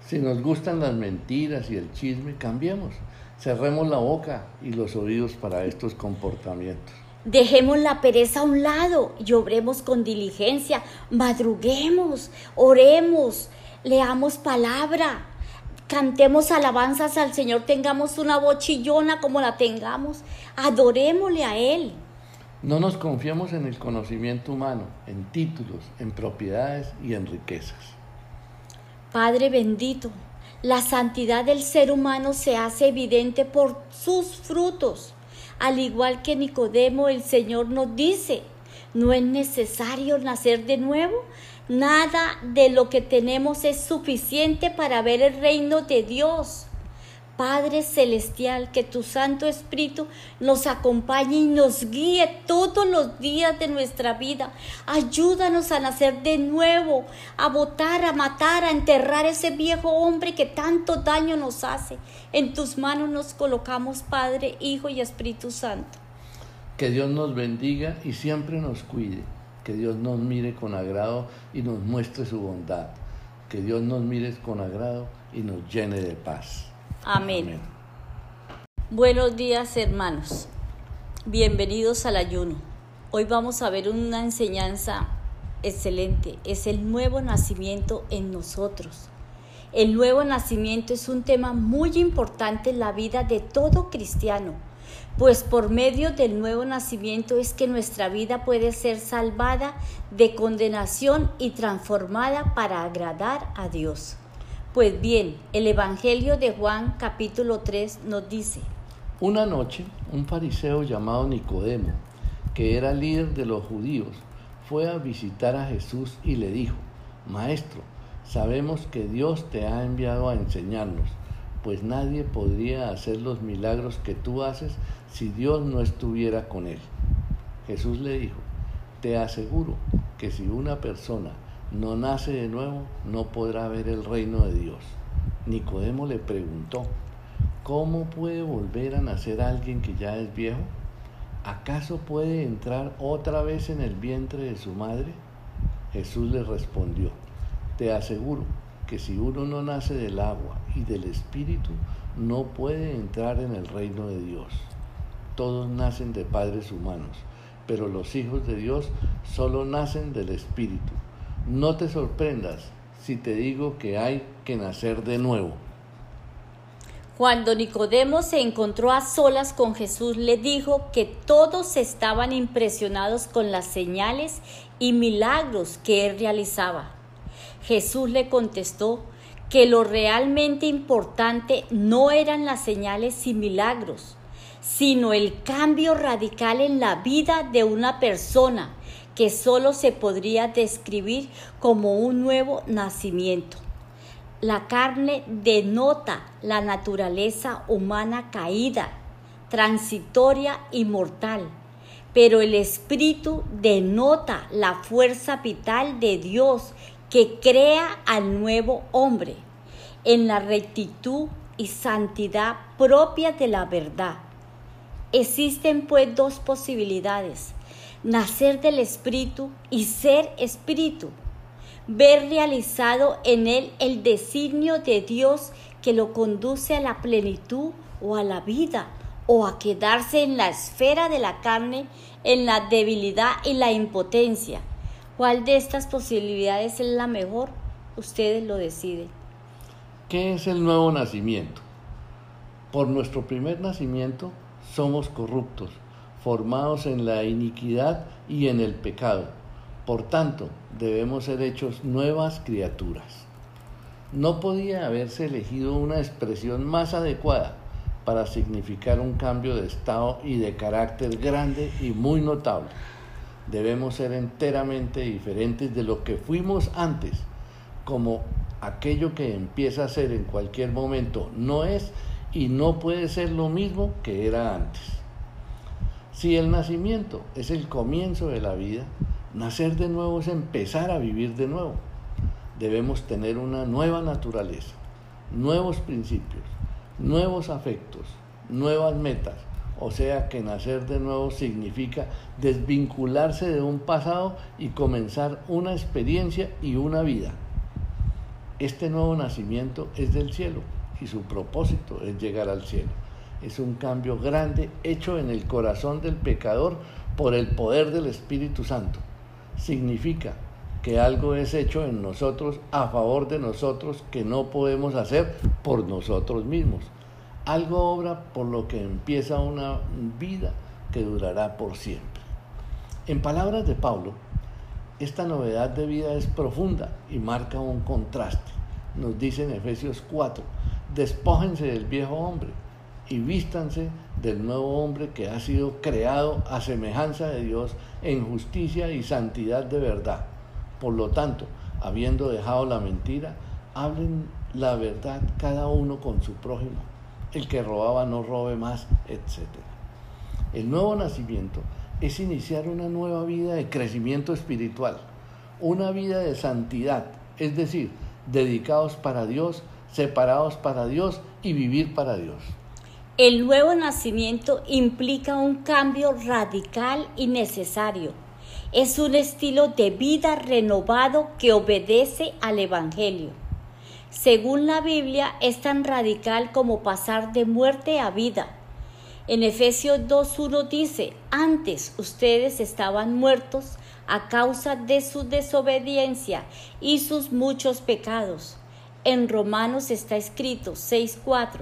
Si nos gustan las mentiras y el chisme, cambiemos. Cerremos la boca y los oídos para estos comportamientos. Dejemos la pereza a un lado y obremos con diligencia. Madruguemos, oremos, leamos palabra, cantemos alabanzas al Señor, tengamos una bochillona como la tengamos, adorémosle a Él. No nos confiamos en el conocimiento humano, en títulos, en propiedades y en riquezas. Padre bendito, la santidad del ser humano se hace evidente por sus frutos. Al igual que Nicodemo, el Señor nos dice, no es necesario nacer de nuevo. Nada de lo que tenemos es suficiente para ver el reino de Dios. Padre Celestial, que tu Santo Espíritu nos acompañe y nos guíe todos los días de nuestra vida. Ayúdanos a nacer de nuevo, a votar, a matar, a enterrar ese viejo hombre que tanto daño nos hace. En tus manos nos colocamos, Padre, Hijo y Espíritu Santo. Que Dios nos bendiga y siempre nos cuide que Dios nos mire con agrado y nos muestre su bondad. Que Dios nos mire con agrado y nos llene de paz. Amén. Buenos días hermanos. Bienvenidos al ayuno. Hoy vamos a ver una enseñanza excelente. Es el nuevo nacimiento en nosotros. El nuevo nacimiento es un tema muy importante en la vida de todo cristiano, pues por medio del nuevo nacimiento es que nuestra vida puede ser salvada de condenación y transformada para agradar a Dios. Pues bien, el Evangelio de Juan capítulo 3 nos dice, Una noche, un fariseo llamado Nicodemo, que era líder de los judíos, fue a visitar a Jesús y le dijo, Maestro, Sabemos que Dios te ha enviado a enseñarnos, pues nadie podría hacer los milagros que tú haces si Dios no estuviera con él. Jesús le dijo, te aseguro que si una persona no nace de nuevo, no podrá ver el reino de Dios. Nicodemo le preguntó, ¿cómo puede volver a nacer alguien que ya es viejo? ¿Acaso puede entrar otra vez en el vientre de su madre? Jesús le respondió, te aseguro que si uno no nace del agua y del espíritu, no puede entrar en el reino de Dios. Todos nacen de padres humanos, pero los hijos de Dios solo nacen del espíritu. No te sorprendas si te digo que hay que nacer de nuevo. Cuando Nicodemo se encontró a solas con Jesús, le dijo que todos estaban impresionados con las señales y milagros que él realizaba. Jesús le contestó que lo realmente importante no eran las señales y milagros, sino el cambio radical en la vida de una persona que solo se podría describir como un nuevo nacimiento. La carne denota la naturaleza humana caída, transitoria y mortal, pero el espíritu denota la fuerza vital de Dios que crea al nuevo hombre en la rectitud y santidad propia de la verdad. Existen pues dos posibilidades, nacer del Espíritu y ser Espíritu, ver realizado en él el designio de Dios que lo conduce a la plenitud o a la vida, o a quedarse en la esfera de la carne, en la debilidad y la impotencia ¿Cuál de estas posibilidades es la mejor? Ustedes lo deciden. ¿Qué es el nuevo nacimiento? Por nuestro primer nacimiento somos corruptos, formados en la iniquidad y en el pecado. Por tanto, debemos ser hechos nuevas criaturas. No podía haberse elegido una expresión más adecuada para significar un cambio de estado y de carácter grande y muy notable debemos ser enteramente diferentes de lo que fuimos antes, como aquello que empieza a ser en cualquier momento no es y no puede ser lo mismo que era antes. Si el nacimiento es el comienzo de la vida, nacer de nuevo es empezar a vivir de nuevo. Debemos tener una nueva naturaleza, nuevos principios, nuevos afectos, nuevas metas, o sea que nacer de nuevo significa desvincularse de un pasado y comenzar una experiencia y una vida. Este nuevo nacimiento es del cielo y su propósito es llegar al cielo. Es un cambio grande hecho en el corazón del pecador por el poder del Espíritu Santo. Significa que algo es hecho en nosotros a favor de nosotros que no podemos hacer por nosotros mismos algo obra por lo que empieza una vida que durará por siempre. En palabras de Pablo, esta novedad de vida es profunda y marca un contraste. Nos dice en Efesios 4, despójense del viejo hombre y vístanse del nuevo hombre que ha sido creado a semejanza de Dios en justicia y santidad de verdad. Por lo tanto, habiendo dejado la mentira, hablen la verdad cada uno con su prójimo el que robaba no robe más, etc. El nuevo nacimiento es iniciar una nueva vida de crecimiento espiritual, una vida de santidad, es decir, dedicados para Dios, separados para Dios y vivir para Dios. El nuevo nacimiento implica un cambio radical y necesario. Es un estilo de vida renovado que obedece al Evangelio. Según la Biblia, es tan radical como pasar de muerte a vida. En Efesios 2.1 dice, antes ustedes estaban muertos a causa de su desobediencia y sus muchos pecados. En Romanos está escrito 6.4,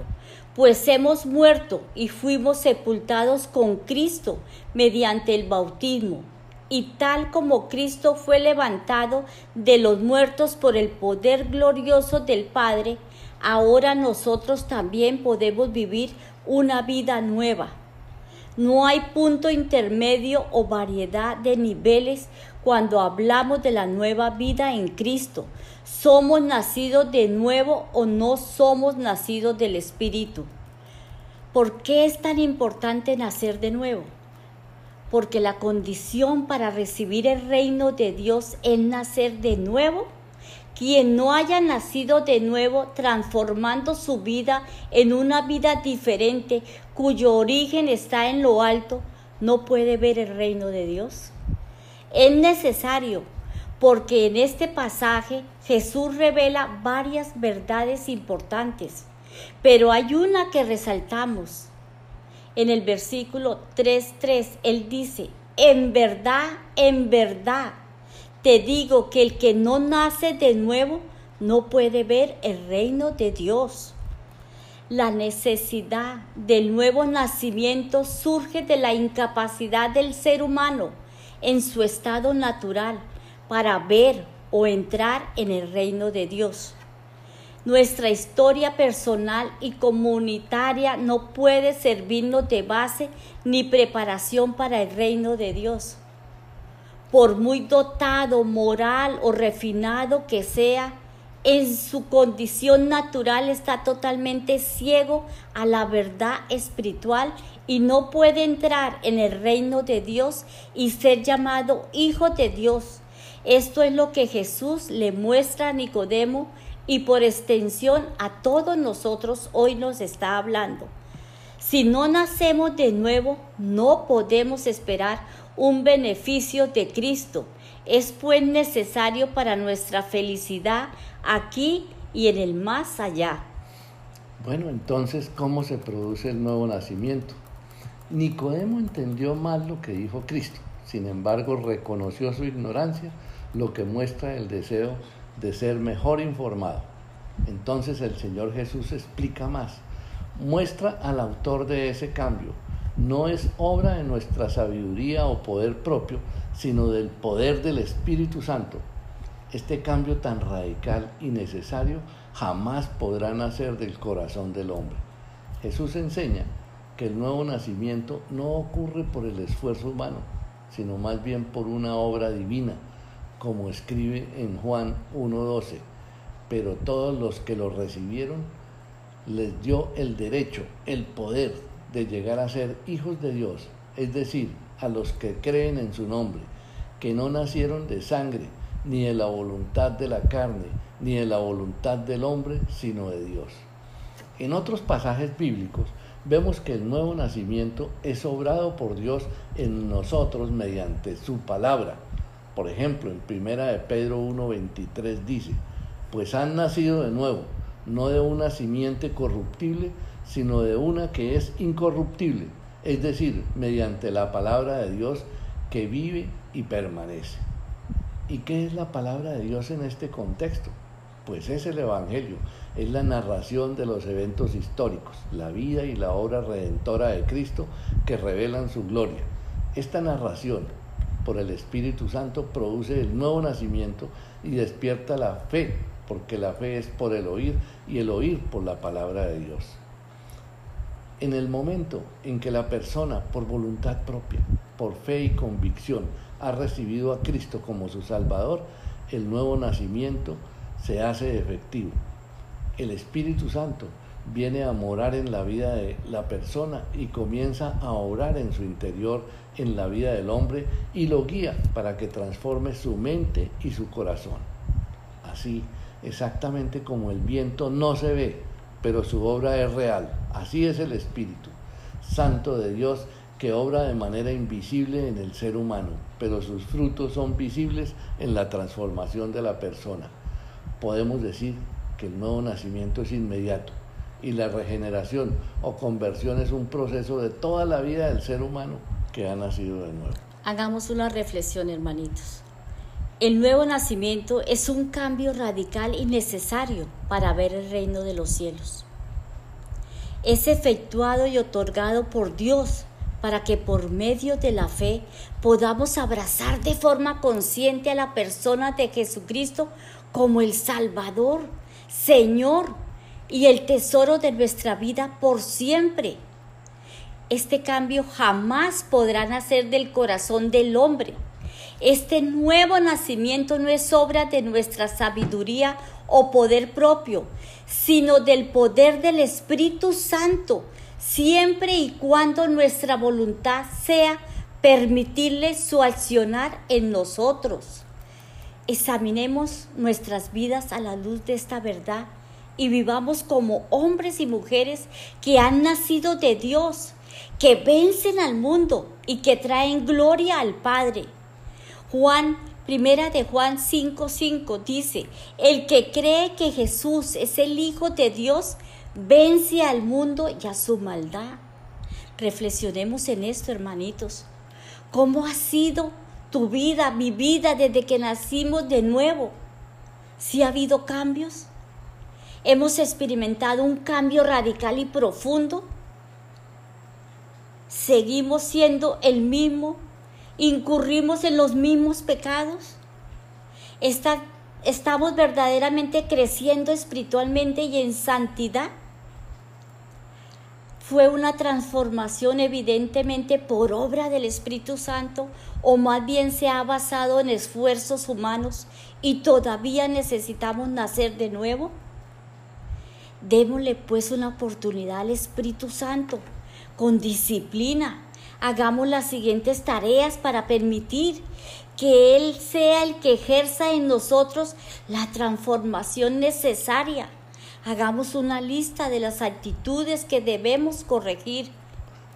pues hemos muerto y fuimos sepultados con Cristo mediante el bautismo y tal como Cristo fue levantado de los muertos por el poder glorioso del Padre, ahora nosotros también podemos vivir una vida nueva. No hay punto intermedio o variedad de niveles cuando hablamos de la nueva vida en Cristo. Somos nacidos de nuevo o no somos nacidos del Espíritu. ¿Por qué es tan importante nacer de nuevo? porque la condición para recibir el reino de Dios es nacer de nuevo. Quien no haya nacido de nuevo, transformando su vida en una vida diferente, cuyo origen está en lo alto, no puede ver el reino de Dios. Es necesario, porque en este pasaje Jesús revela varias verdades importantes, pero hay una que resaltamos en el versículo 3.3, él dice, en verdad, en verdad, te digo que el que no nace de nuevo no puede ver el reino de Dios. La necesidad del nuevo nacimiento surge de la incapacidad del ser humano en su estado natural para ver o entrar en el reino de Dios. Nuestra historia personal y comunitaria no puede servirnos de base ni preparación para el reino de Dios. Por muy dotado, moral o refinado que sea, en su condición natural está totalmente ciego a la verdad espiritual y no puede entrar en el reino de Dios y ser llamado hijo de Dios. Esto es lo que Jesús le muestra a Nicodemo y por extensión a todos nosotros hoy nos está hablando. Si no nacemos de nuevo, no podemos esperar un beneficio de Cristo. Es pues necesario para nuestra felicidad aquí y en el más allá. Bueno, entonces, ¿cómo se produce el nuevo nacimiento? Nicodemo entendió mal lo que dijo Cristo, sin embargo reconoció su ignorancia, lo que muestra el deseo de ser mejor informado. Entonces el Señor Jesús explica más. Muestra al autor de ese cambio. No es obra de nuestra sabiduría o poder propio, sino del poder del Espíritu Santo. Este cambio tan radical y necesario jamás podrá nacer del corazón del hombre. Jesús enseña que el nuevo nacimiento no ocurre por el esfuerzo humano, sino más bien por una obra divina como escribe en Juan 1.12, pero todos los que lo recibieron les dio el derecho, el poder de llegar a ser hijos de Dios, es decir, a los que creen en su nombre, que no nacieron de sangre, ni de la voluntad de la carne, ni de la voluntad del hombre, sino de Dios. En otros pasajes bíblicos vemos que el nuevo nacimiento es obrado por Dios en nosotros mediante su palabra por ejemplo, en primera de Pedro 1.23 dice, pues han nacido de nuevo, no de una simiente corruptible, sino de una que es incorruptible, es decir, mediante la palabra de Dios que vive y permanece. ¿Y qué es la palabra de Dios en este contexto? Pues es el Evangelio, es la narración de los eventos históricos, la vida y la obra redentora de Cristo que revelan su gloria. Esta narración por el Espíritu Santo produce el nuevo nacimiento y despierta la fe, porque la fe es por el oír y el oír por la palabra de Dios. En el momento en que la persona, por voluntad propia, por fe y convicción, ha recibido a Cristo como su Salvador, el nuevo nacimiento se hace efectivo. El Espíritu Santo viene a morar en la vida de la persona y comienza a obrar en su interior, en la vida del hombre, y lo guía para que transforme su mente y su corazón. Así, exactamente como el viento no se ve, pero su obra es real. Así es el Espíritu Santo de Dios que obra de manera invisible en el ser humano, pero sus frutos son visibles en la transformación de la persona. Podemos decir que el nuevo nacimiento es inmediato y la regeneración o conversión es un proceso de toda la vida del ser humano que ha nacido de nuevo. Hagamos una reflexión, hermanitos. El nuevo nacimiento es un cambio radical y necesario para ver el reino de los cielos. Es efectuado y otorgado por Dios para que por medio de la fe podamos abrazar de forma consciente a la persona de Jesucristo como el Salvador, Señor y el tesoro de nuestra vida por siempre. Este cambio jamás podrá nacer del corazón del hombre. Este nuevo nacimiento no es obra de nuestra sabiduría o poder propio, sino del poder del Espíritu Santo siempre y cuando nuestra voluntad sea permitirle su accionar en nosotros. Examinemos nuestras vidas a la luz de esta verdad y vivamos como hombres y mujeres que han nacido de Dios, que vencen al mundo y que traen gloria al Padre. Juan Primera de Juan 5:5 dice, el que cree que Jesús es el Hijo de Dios, vence al mundo y a su maldad. Reflexionemos en esto, hermanitos. ¿Cómo ha sido tu vida, mi vida, desde que nacimos de nuevo? ¿Si ha habido cambios? ¿Hemos experimentado un cambio radical y profundo? ¿Seguimos siendo el mismo? ¿Incurrimos en los mismos pecados? ¿Estamos verdaderamente creciendo espiritualmente y en santidad? fue una transformación evidentemente por obra del Espíritu Santo o más bien se ha basado en esfuerzos humanos y todavía necesitamos nacer de nuevo? Démosle pues una oportunidad al Espíritu Santo con disciplina. Hagamos las siguientes tareas para permitir que Él sea el que ejerza en nosotros la transformación necesaria Hagamos una lista de las actitudes que debemos corregir.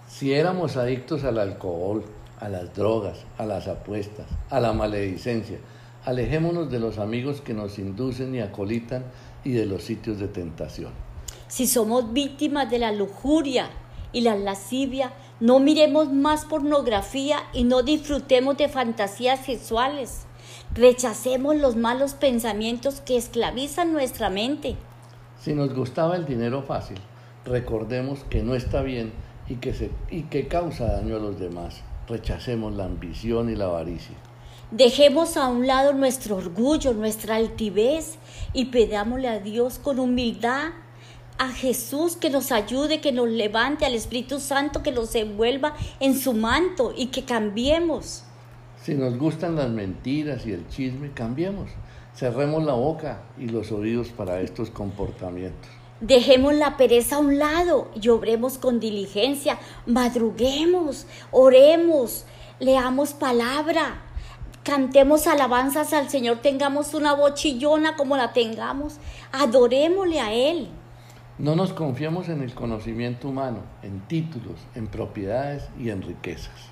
Si éramos adictos al alcohol, a las drogas, a las apuestas, a la maledicencia, alejémonos de los amigos que nos inducen y acolitan y de los sitios de tentación. Si somos víctimas de la lujuria y la lascivia, no miremos más pornografía y no disfrutemos de fantasías sexuales. Rechacemos los malos pensamientos que esclavizan nuestra mente. Si nos gustaba el dinero fácil, recordemos que no está bien y que, se, y que causa daño a los demás. Rechacemos la ambición y la avaricia. Dejemos a un lado nuestro orgullo, nuestra altivez y pedámosle a Dios con humildad, a Jesús que nos ayude, que nos levante, al Espíritu Santo que nos envuelva en su manto y que cambiemos. Si nos gustan las mentiras y el chisme, cambiemos. Cerremos la boca y los oídos para estos comportamientos. Dejemos la pereza a un lado y obremos con diligencia, madruguemos, oremos, leamos palabra, cantemos alabanzas al Señor, tengamos una bochillona como la tengamos, adorémosle a Él. No nos confiemos en el conocimiento humano, en títulos, en propiedades y en riquezas.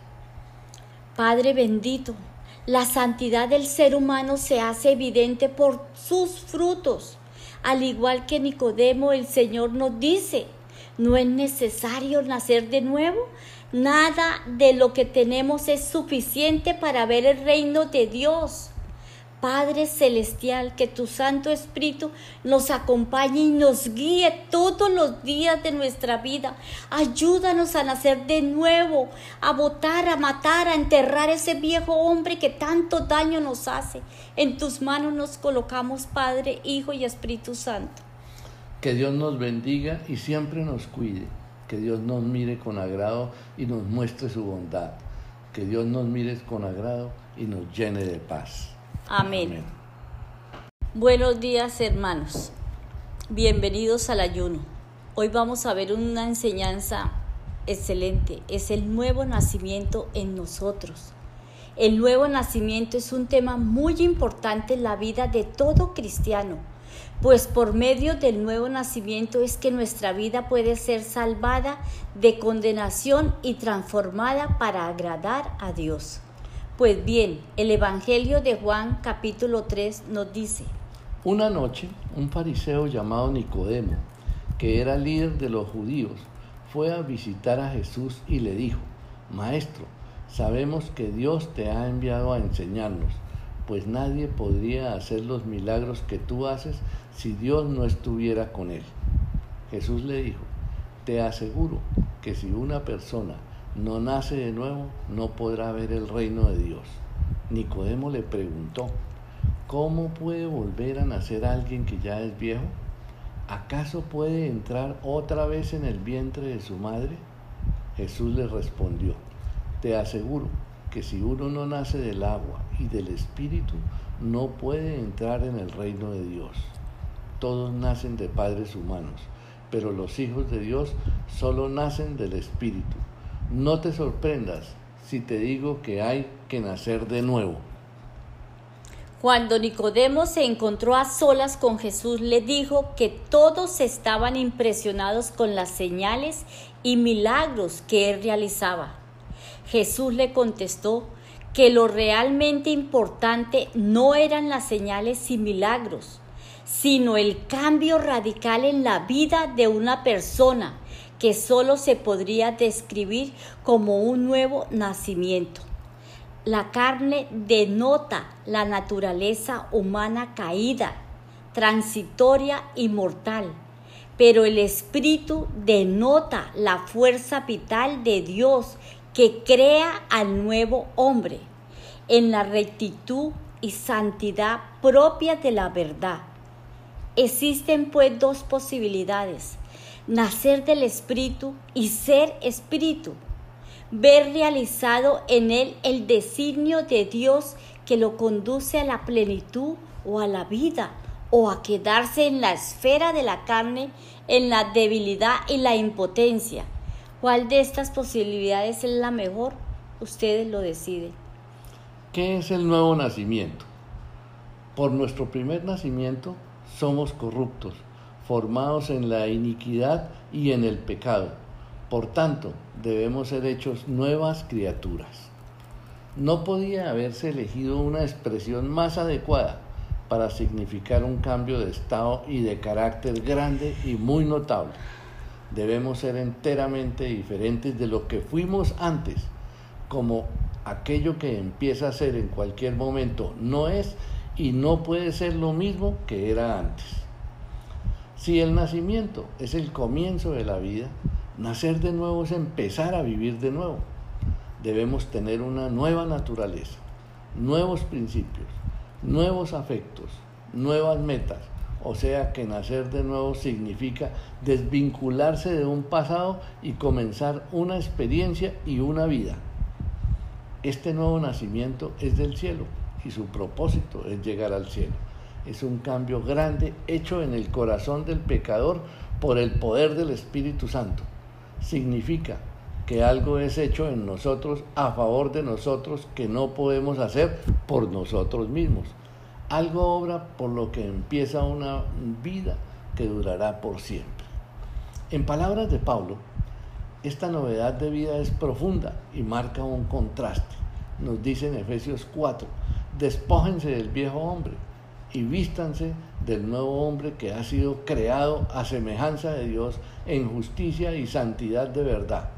Padre bendito, la santidad del ser humano se hace evidente por sus frutos. Al igual que Nicodemo, el Señor nos dice, no es necesario nacer de nuevo. Nada de lo que tenemos es suficiente para ver el reino de Dios. Padre Celestial, que tu Santo Espíritu nos acompañe y nos guíe todos los días de nuestra vida. Ayúdanos a nacer de nuevo, a votar, a matar, a enterrar ese viejo hombre que tanto daño nos hace. En tus manos nos colocamos, Padre, Hijo y Espíritu Santo. Que Dios nos bendiga y siempre nos cuide. Que Dios nos mire con agrado y nos muestre su bondad. Que Dios nos mire con agrado y nos llene de paz. Amén. Buenos días hermanos. Bienvenidos al ayuno. Hoy vamos a ver una enseñanza excelente. Es el nuevo nacimiento en nosotros. El nuevo nacimiento es un tema muy importante en la vida de todo cristiano, pues por medio del nuevo nacimiento es que nuestra vida puede ser salvada de condenación y transformada para agradar a Dios. Pues bien, el Evangelio de Juan capítulo 3 nos dice, Una noche, un fariseo llamado Nicodemo, que era líder de los judíos, fue a visitar a Jesús y le dijo, Maestro, sabemos que Dios te ha enviado a enseñarnos pues nadie podría hacer los milagros que tú haces si Dios no estuviera con él. Jesús le dijo, te aseguro que si una persona no nace de nuevo, no podrá ver el reino de Dios. Nicodemo le preguntó, ¿cómo puede volver a nacer alguien que ya es viejo? ¿Acaso puede entrar otra vez en el vientre de su madre? Jesús le respondió, te aseguro que si uno no nace del agua y del espíritu, no puede entrar en el reino de Dios. Todos nacen de padres humanos, pero los hijos de Dios solo nacen del espíritu. No te sorprendas si te digo que hay que nacer de nuevo. Cuando Nicodemo se encontró a solas con Jesús, le dijo que todos estaban impresionados con las señales y milagros que él realizaba. Jesús le contestó que lo realmente importante no eran las señales y milagros, sino el cambio radical en la vida de una persona que solo se podría describir como un nuevo nacimiento. La carne denota la naturaleza humana caída, transitoria y mortal, pero el espíritu denota la fuerza vital de Dios que crea al nuevo hombre en la rectitud y santidad propia de la verdad. Existen pues dos posibilidades, nacer del Espíritu y ser Espíritu, ver realizado en él el designio de Dios que lo conduce a la plenitud o a la vida, o a quedarse en la esfera de la carne, en la debilidad y la impotencia ¿Cuál de estas posibilidades es la mejor? Ustedes lo deciden. ¿Qué es el nuevo nacimiento? Por nuestro primer nacimiento somos corruptos, formados en la iniquidad y en el pecado. Por tanto, debemos ser hechos nuevas criaturas. No podía haberse elegido una expresión más adecuada para significar un cambio de estado y de carácter grande y muy notable debemos ser enteramente diferentes de lo que fuimos antes, como aquello que empieza a ser en cualquier momento no es y no puede ser lo mismo que era antes. Si el nacimiento es el comienzo de la vida, nacer de nuevo es empezar a vivir de nuevo. Debemos tener una nueva naturaleza, nuevos principios, nuevos afectos, nuevas metas, o sea que nacer de nuevo significa desvincularse de un pasado y comenzar una experiencia y una vida. Este nuevo nacimiento es del cielo y su propósito es llegar al cielo. Es un cambio grande hecho en el corazón del pecador por el poder del Espíritu Santo. Significa que algo es hecho en nosotros a favor de nosotros que no podemos hacer por nosotros mismos algo obra por lo que empieza una vida que durará por siempre. En palabras de Pablo, esta novedad de vida es profunda y marca un contraste. Nos dice en Efesios 4, despójense del viejo hombre y vístanse del nuevo hombre que ha sido creado a semejanza de Dios en justicia y santidad de verdad.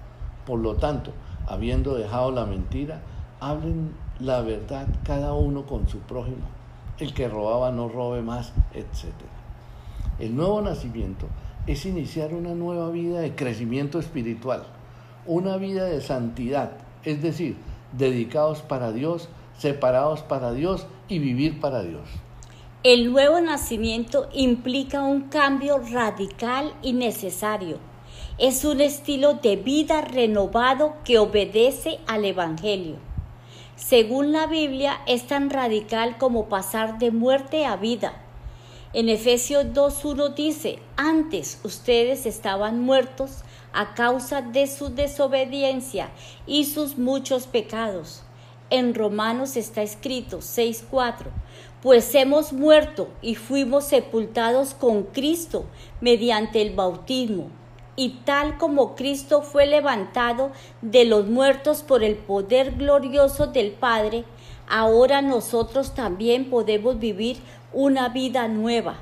Por lo tanto, habiendo dejado la mentira, hablen la verdad cada uno con su prójimo el que robaba no robe más, etc. El nuevo nacimiento es iniciar una nueva vida de crecimiento espiritual, una vida de santidad, es decir, dedicados para Dios, separados para Dios y vivir para Dios. El nuevo nacimiento implica un cambio radical y necesario. Es un estilo de vida renovado que obedece al Evangelio. Según la Biblia, es tan radical como pasar de muerte a vida. En Efesios 2.1 dice, antes ustedes estaban muertos a causa de su desobediencia y sus muchos pecados. En Romanos está escrito 6.4, pues hemos muerto y fuimos sepultados con Cristo mediante el bautismo. Y tal como Cristo fue levantado de los muertos por el poder glorioso del Padre, ahora nosotros también podemos vivir una vida nueva.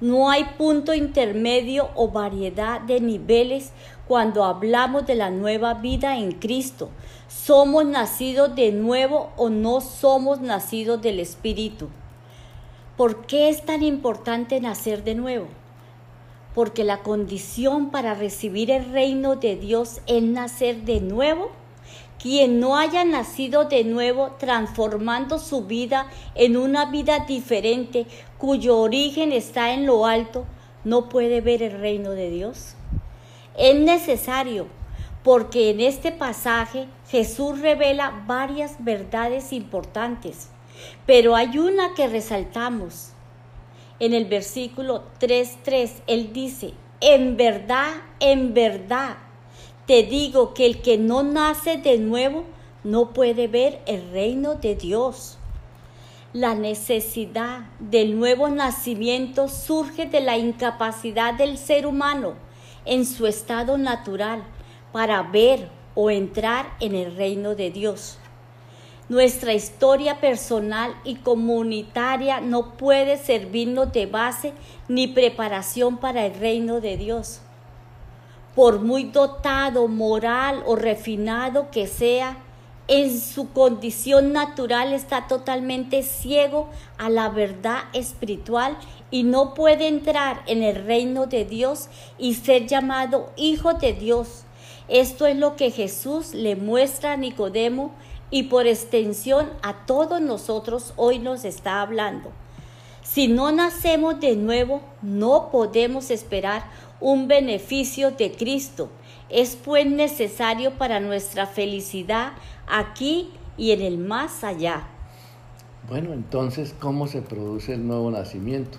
No hay punto intermedio o variedad de niveles cuando hablamos de la nueva vida en Cristo. Somos nacidos de nuevo o no somos nacidos del Espíritu. ¿Por qué es tan importante nacer de nuevo? Porque la condición para recibir el reino de Dios es nacer de nuevo quien no haya nacido de nuevo, transformando su vida en una vida diferente, cuyo origen está en lo alto, no puede ver el reino de Dios. Es necesario, porque en este pasaje Jesús revela varias verdades importantes, pero hay una que resaltamos. En el versículo 3.3, Él dice, en verdad, en verdad, te digo que el que no nace de nuevo no puede ver el reino de Dios. La necesidad del nuevo nacimiento surge de la incapacidad del ser humano en su estado natural para ver o entrar en el reino de Dios. Nuestra historia personal y comunitaria no puede servirnos de base ni preparación para el reino de Dios por muy dotado, moral o refinado que sea, en su condición natural está totalmente ciego a la verdad espiritual y no puede entrar en el reino de Dios y ser llamado hijo de Dios. Esto es lo que Jesús le muestra a Nicodemo y por extensión a todos nosotros hoy nos está hablando. Si no nacemos de nuevo, no podemos esperar un beneficio de Cristo. Es pues necesario para nuestra felicidad aquí y en el más allá. Bueno, entonces, ¿cómo se produce el nuevo nacimiento?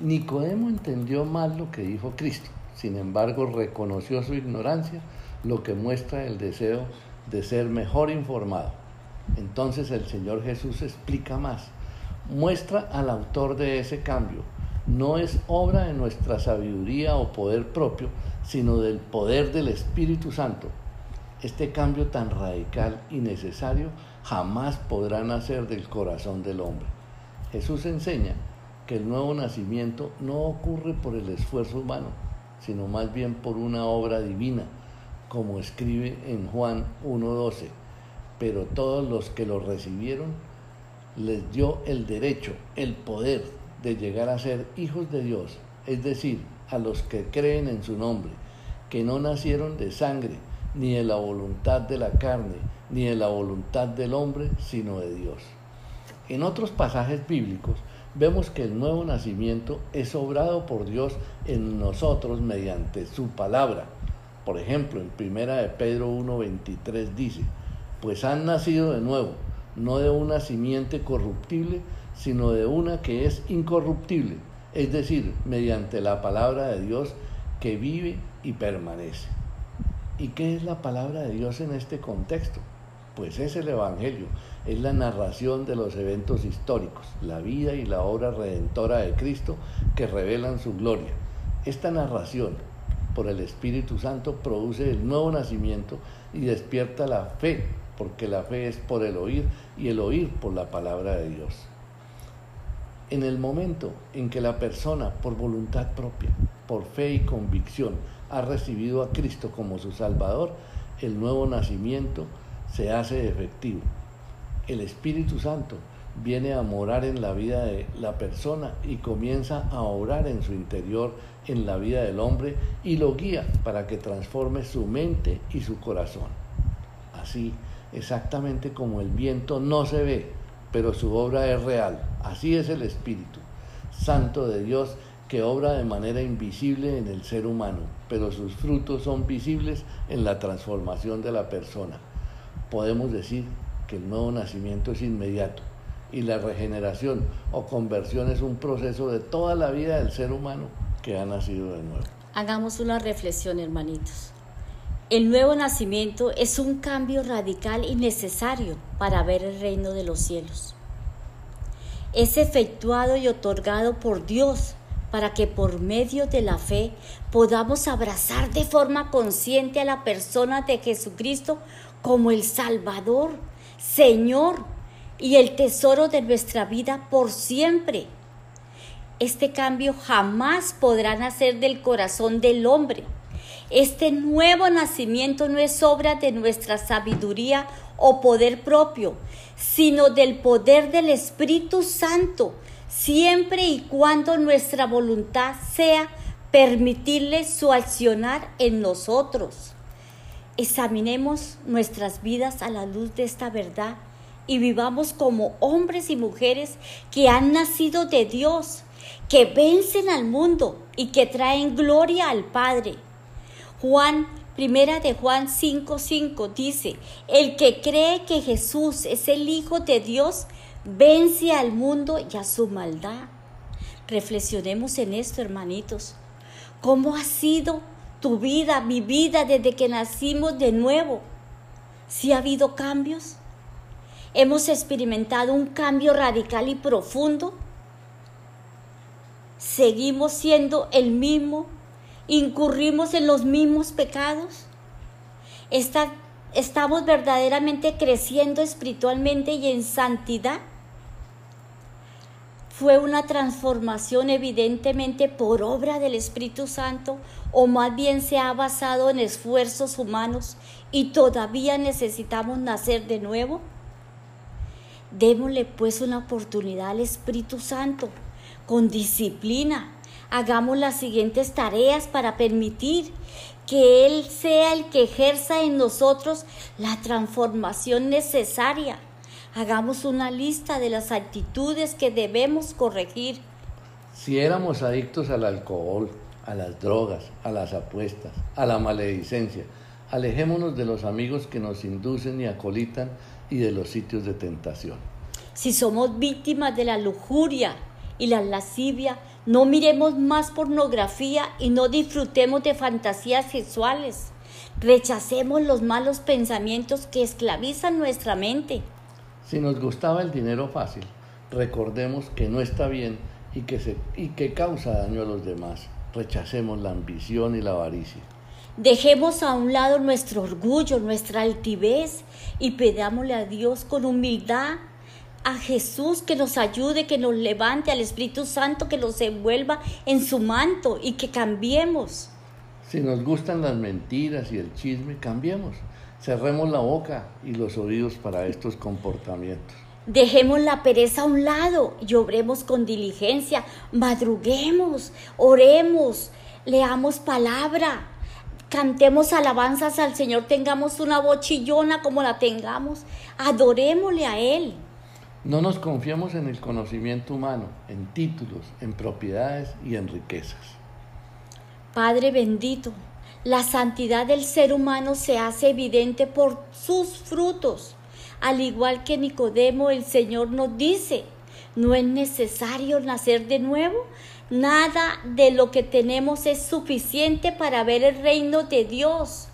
Nicodemo entendió mal lo que dijo Cristo, sin embargo reconoció su ignorancia, lo que muestra el deseo de ser mejor informado. Entonces el Señor Jesús explica más, muestra al autor de ese cambio, no es obra de nuestra sabiduría o poder propio, sino del poder del Espíritu Santo. Este cambio tan radical y necesario jamás podrá nacer del corazón del hombre. Jesús enseña que el nuevo nacimiento no ocurre por el esfuerzo humano, sino más bien por una obra divina, como escribe en Juan 1.12. Pero todos los que lo recibieron les dio el derecho, el poder de llegar a ser hijos de Dios, es decir, a los que creen en su nombre, que no nacieron de sangre, ni de la voluntad de la carne, ni de la voluntad del hombre, sino de Dios. En otros pasajes bíblicos vemos que el nuevo nacimiento es obrado por Dios en nosotros mediante su palabra. Por ejemplo, en primera de Pedro 1:23 dice, pues han nacido de nuevo, no de una simiente corruptible, sino de una que es incorruptible, es decir, mediante la palabra de Dios que vive y permanece. ¿Y qué es la palabra de Dios en este contexto? Pues es el Evangelio, es la narración de los eventos históricos, la vida y la obra redentora de Cristo que revelan su gloria. Esta narración por el Espíritu Santo produce el nuevo nacimiento y despierta la fe, porque la fe es por el oír y el oír por la palabra de Dios. En el momento en que la persona, por voluntad propia, por fe y convicción, ha recibido a Cristo como su Salvador, el nuevo nacimiento se hace efectivo. El Espíritu Santo viene a morar en la vida de la persona y comienza a obrar en su interior, en la vida del hombre, y lo guía para que transforme su mente y su corazón. Así, exactamente como el viento no se ve, pero su obra es real. Así es el Espíritu Santo de Dios que obra de manera invisible en el ser humano, pero sus frutos son visibles en la transformación de la persona. Podemos decir que el nuevo nacimiento es inmediato y la regeneración o conversión es un proceso de toda la vida del ser humano ha nacido de nuevo. Hagamos una reflexión, hermanitos. El nuevo nacimiento es un cambio radical y necesario para ver el reino de los cielos. Es efectuado y otorgado por Dios para que por medio de la fe podamos abrazar de forma consciente a la persona de Jesucristo como el Salvador, Señor y el tesoro de nuestra vida por siempre. Este cambio jamás podrá nacer del corazón del hombre este nuevo nacimiento no es obra de nuestra sabiduría o poder propio, sino del poder del Espíritu Santo, siempre y cuando nuestra voluntad sea permitirle su accionar en nosotros. Examinemos nuestras vidas a la luz de esta verdad y vivamos como hombres y mujeres que han nacido de Dios, que vencen al mundo y que traen gloria al Padre. Juan, primera de Juan 5:5 dice, el que cree que Jesús es el Hijo de Dios, vence al mundo y a su maldad. Reflexionemos en esto, hermanitos. ¿Cómo ha sido tu vida, mi vida, desde que nacimos de nuevo? ¿Si ha habido cambios? ¿Hemos experimentado un cambio radical y profundo? ¿Seguimos siendo el mismo incurrimos en los mismos pecados? ¿Estamos verdaderamente creciendo espiritualmente y en santidad? ¿Fue una transformación evidentemente por obra del Espíritu Santo o más bien se ha basado en esfuerzos humanos y todavía necesitamos nacer de nuevo? Démosle pues una oportunidad al Espíritu Santo con disciplina, hagamos las siguientes tareas para permitir que Él sea el que ejerza en nosotros la transformación necesaria. Hagamos una lista de las actitudes que debemos corregir. Si éramos adictos al alcohol, a las drogas, a las apuestas, a la maledicencia, alejémonos de los amigos que nos inducen y acolitan y de los sitios de tentación. Si somos víctimas de la lujuria y la lascivia, no miremos más pornografía y no disfrutemos de fantasías sexuales. Rechacemos los malos pensamientos que esclavizan nuestra mente. Si nos gustaba el dinero fácil, recordemos que no está bien y que, se, y que causa daño a los demás. Rechacemos la ambición y la avaricia. Dejemos a un lado nuestro orgullo, nuestra altivez y pedámosle a Dios con humildad a Jesús que nos ayude, que nos levante, al Espíritu Santo que nos envuelva en su manto y que cambiemos. Si nos gustan las mentiras y el chisme, cambiemos. Cerremos la boca y los oídos para estos comportamientos. Dejemos la pereza a un lado y obremos con diligencia, madruguemos, oremos, leamos palabra, cantemos alabanzas al Señor, tengamos una bochillona como la tengamos, adorémosle a Él. No nos confiemos en el conocimiento humano, en títulos, en propiedades y en riquezas. Padre bendito, la santidad del ser humano se hace evidente por sus frutos. Al igual que Nicodemo, el Señor nos dice, no es necesario nacer de nuevo. Nada de lo que tenemos es suficiente para ver el reino de Dios.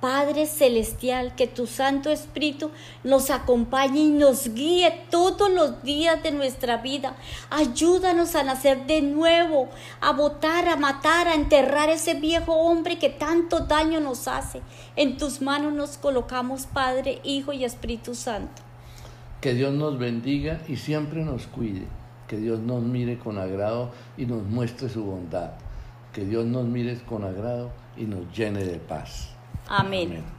Padre Celestial, que tu Santo Espíritu nos acompañe y nos guíe todos los días de nuestra vida. Ayúdanos a nacer de nuevo, a votar, a matar, a enterrar ese viejo hombre que tanto daño nos hace. En tus manos nos colocamos, Padre, Hijo y Espíritu Santo. Que Dios nos bendiga y siempre nos cuide. Que Dios nos mire con agrado y nos muestre su bondad. Que Dios nos mire con agrado y nos llene de paz. Amén.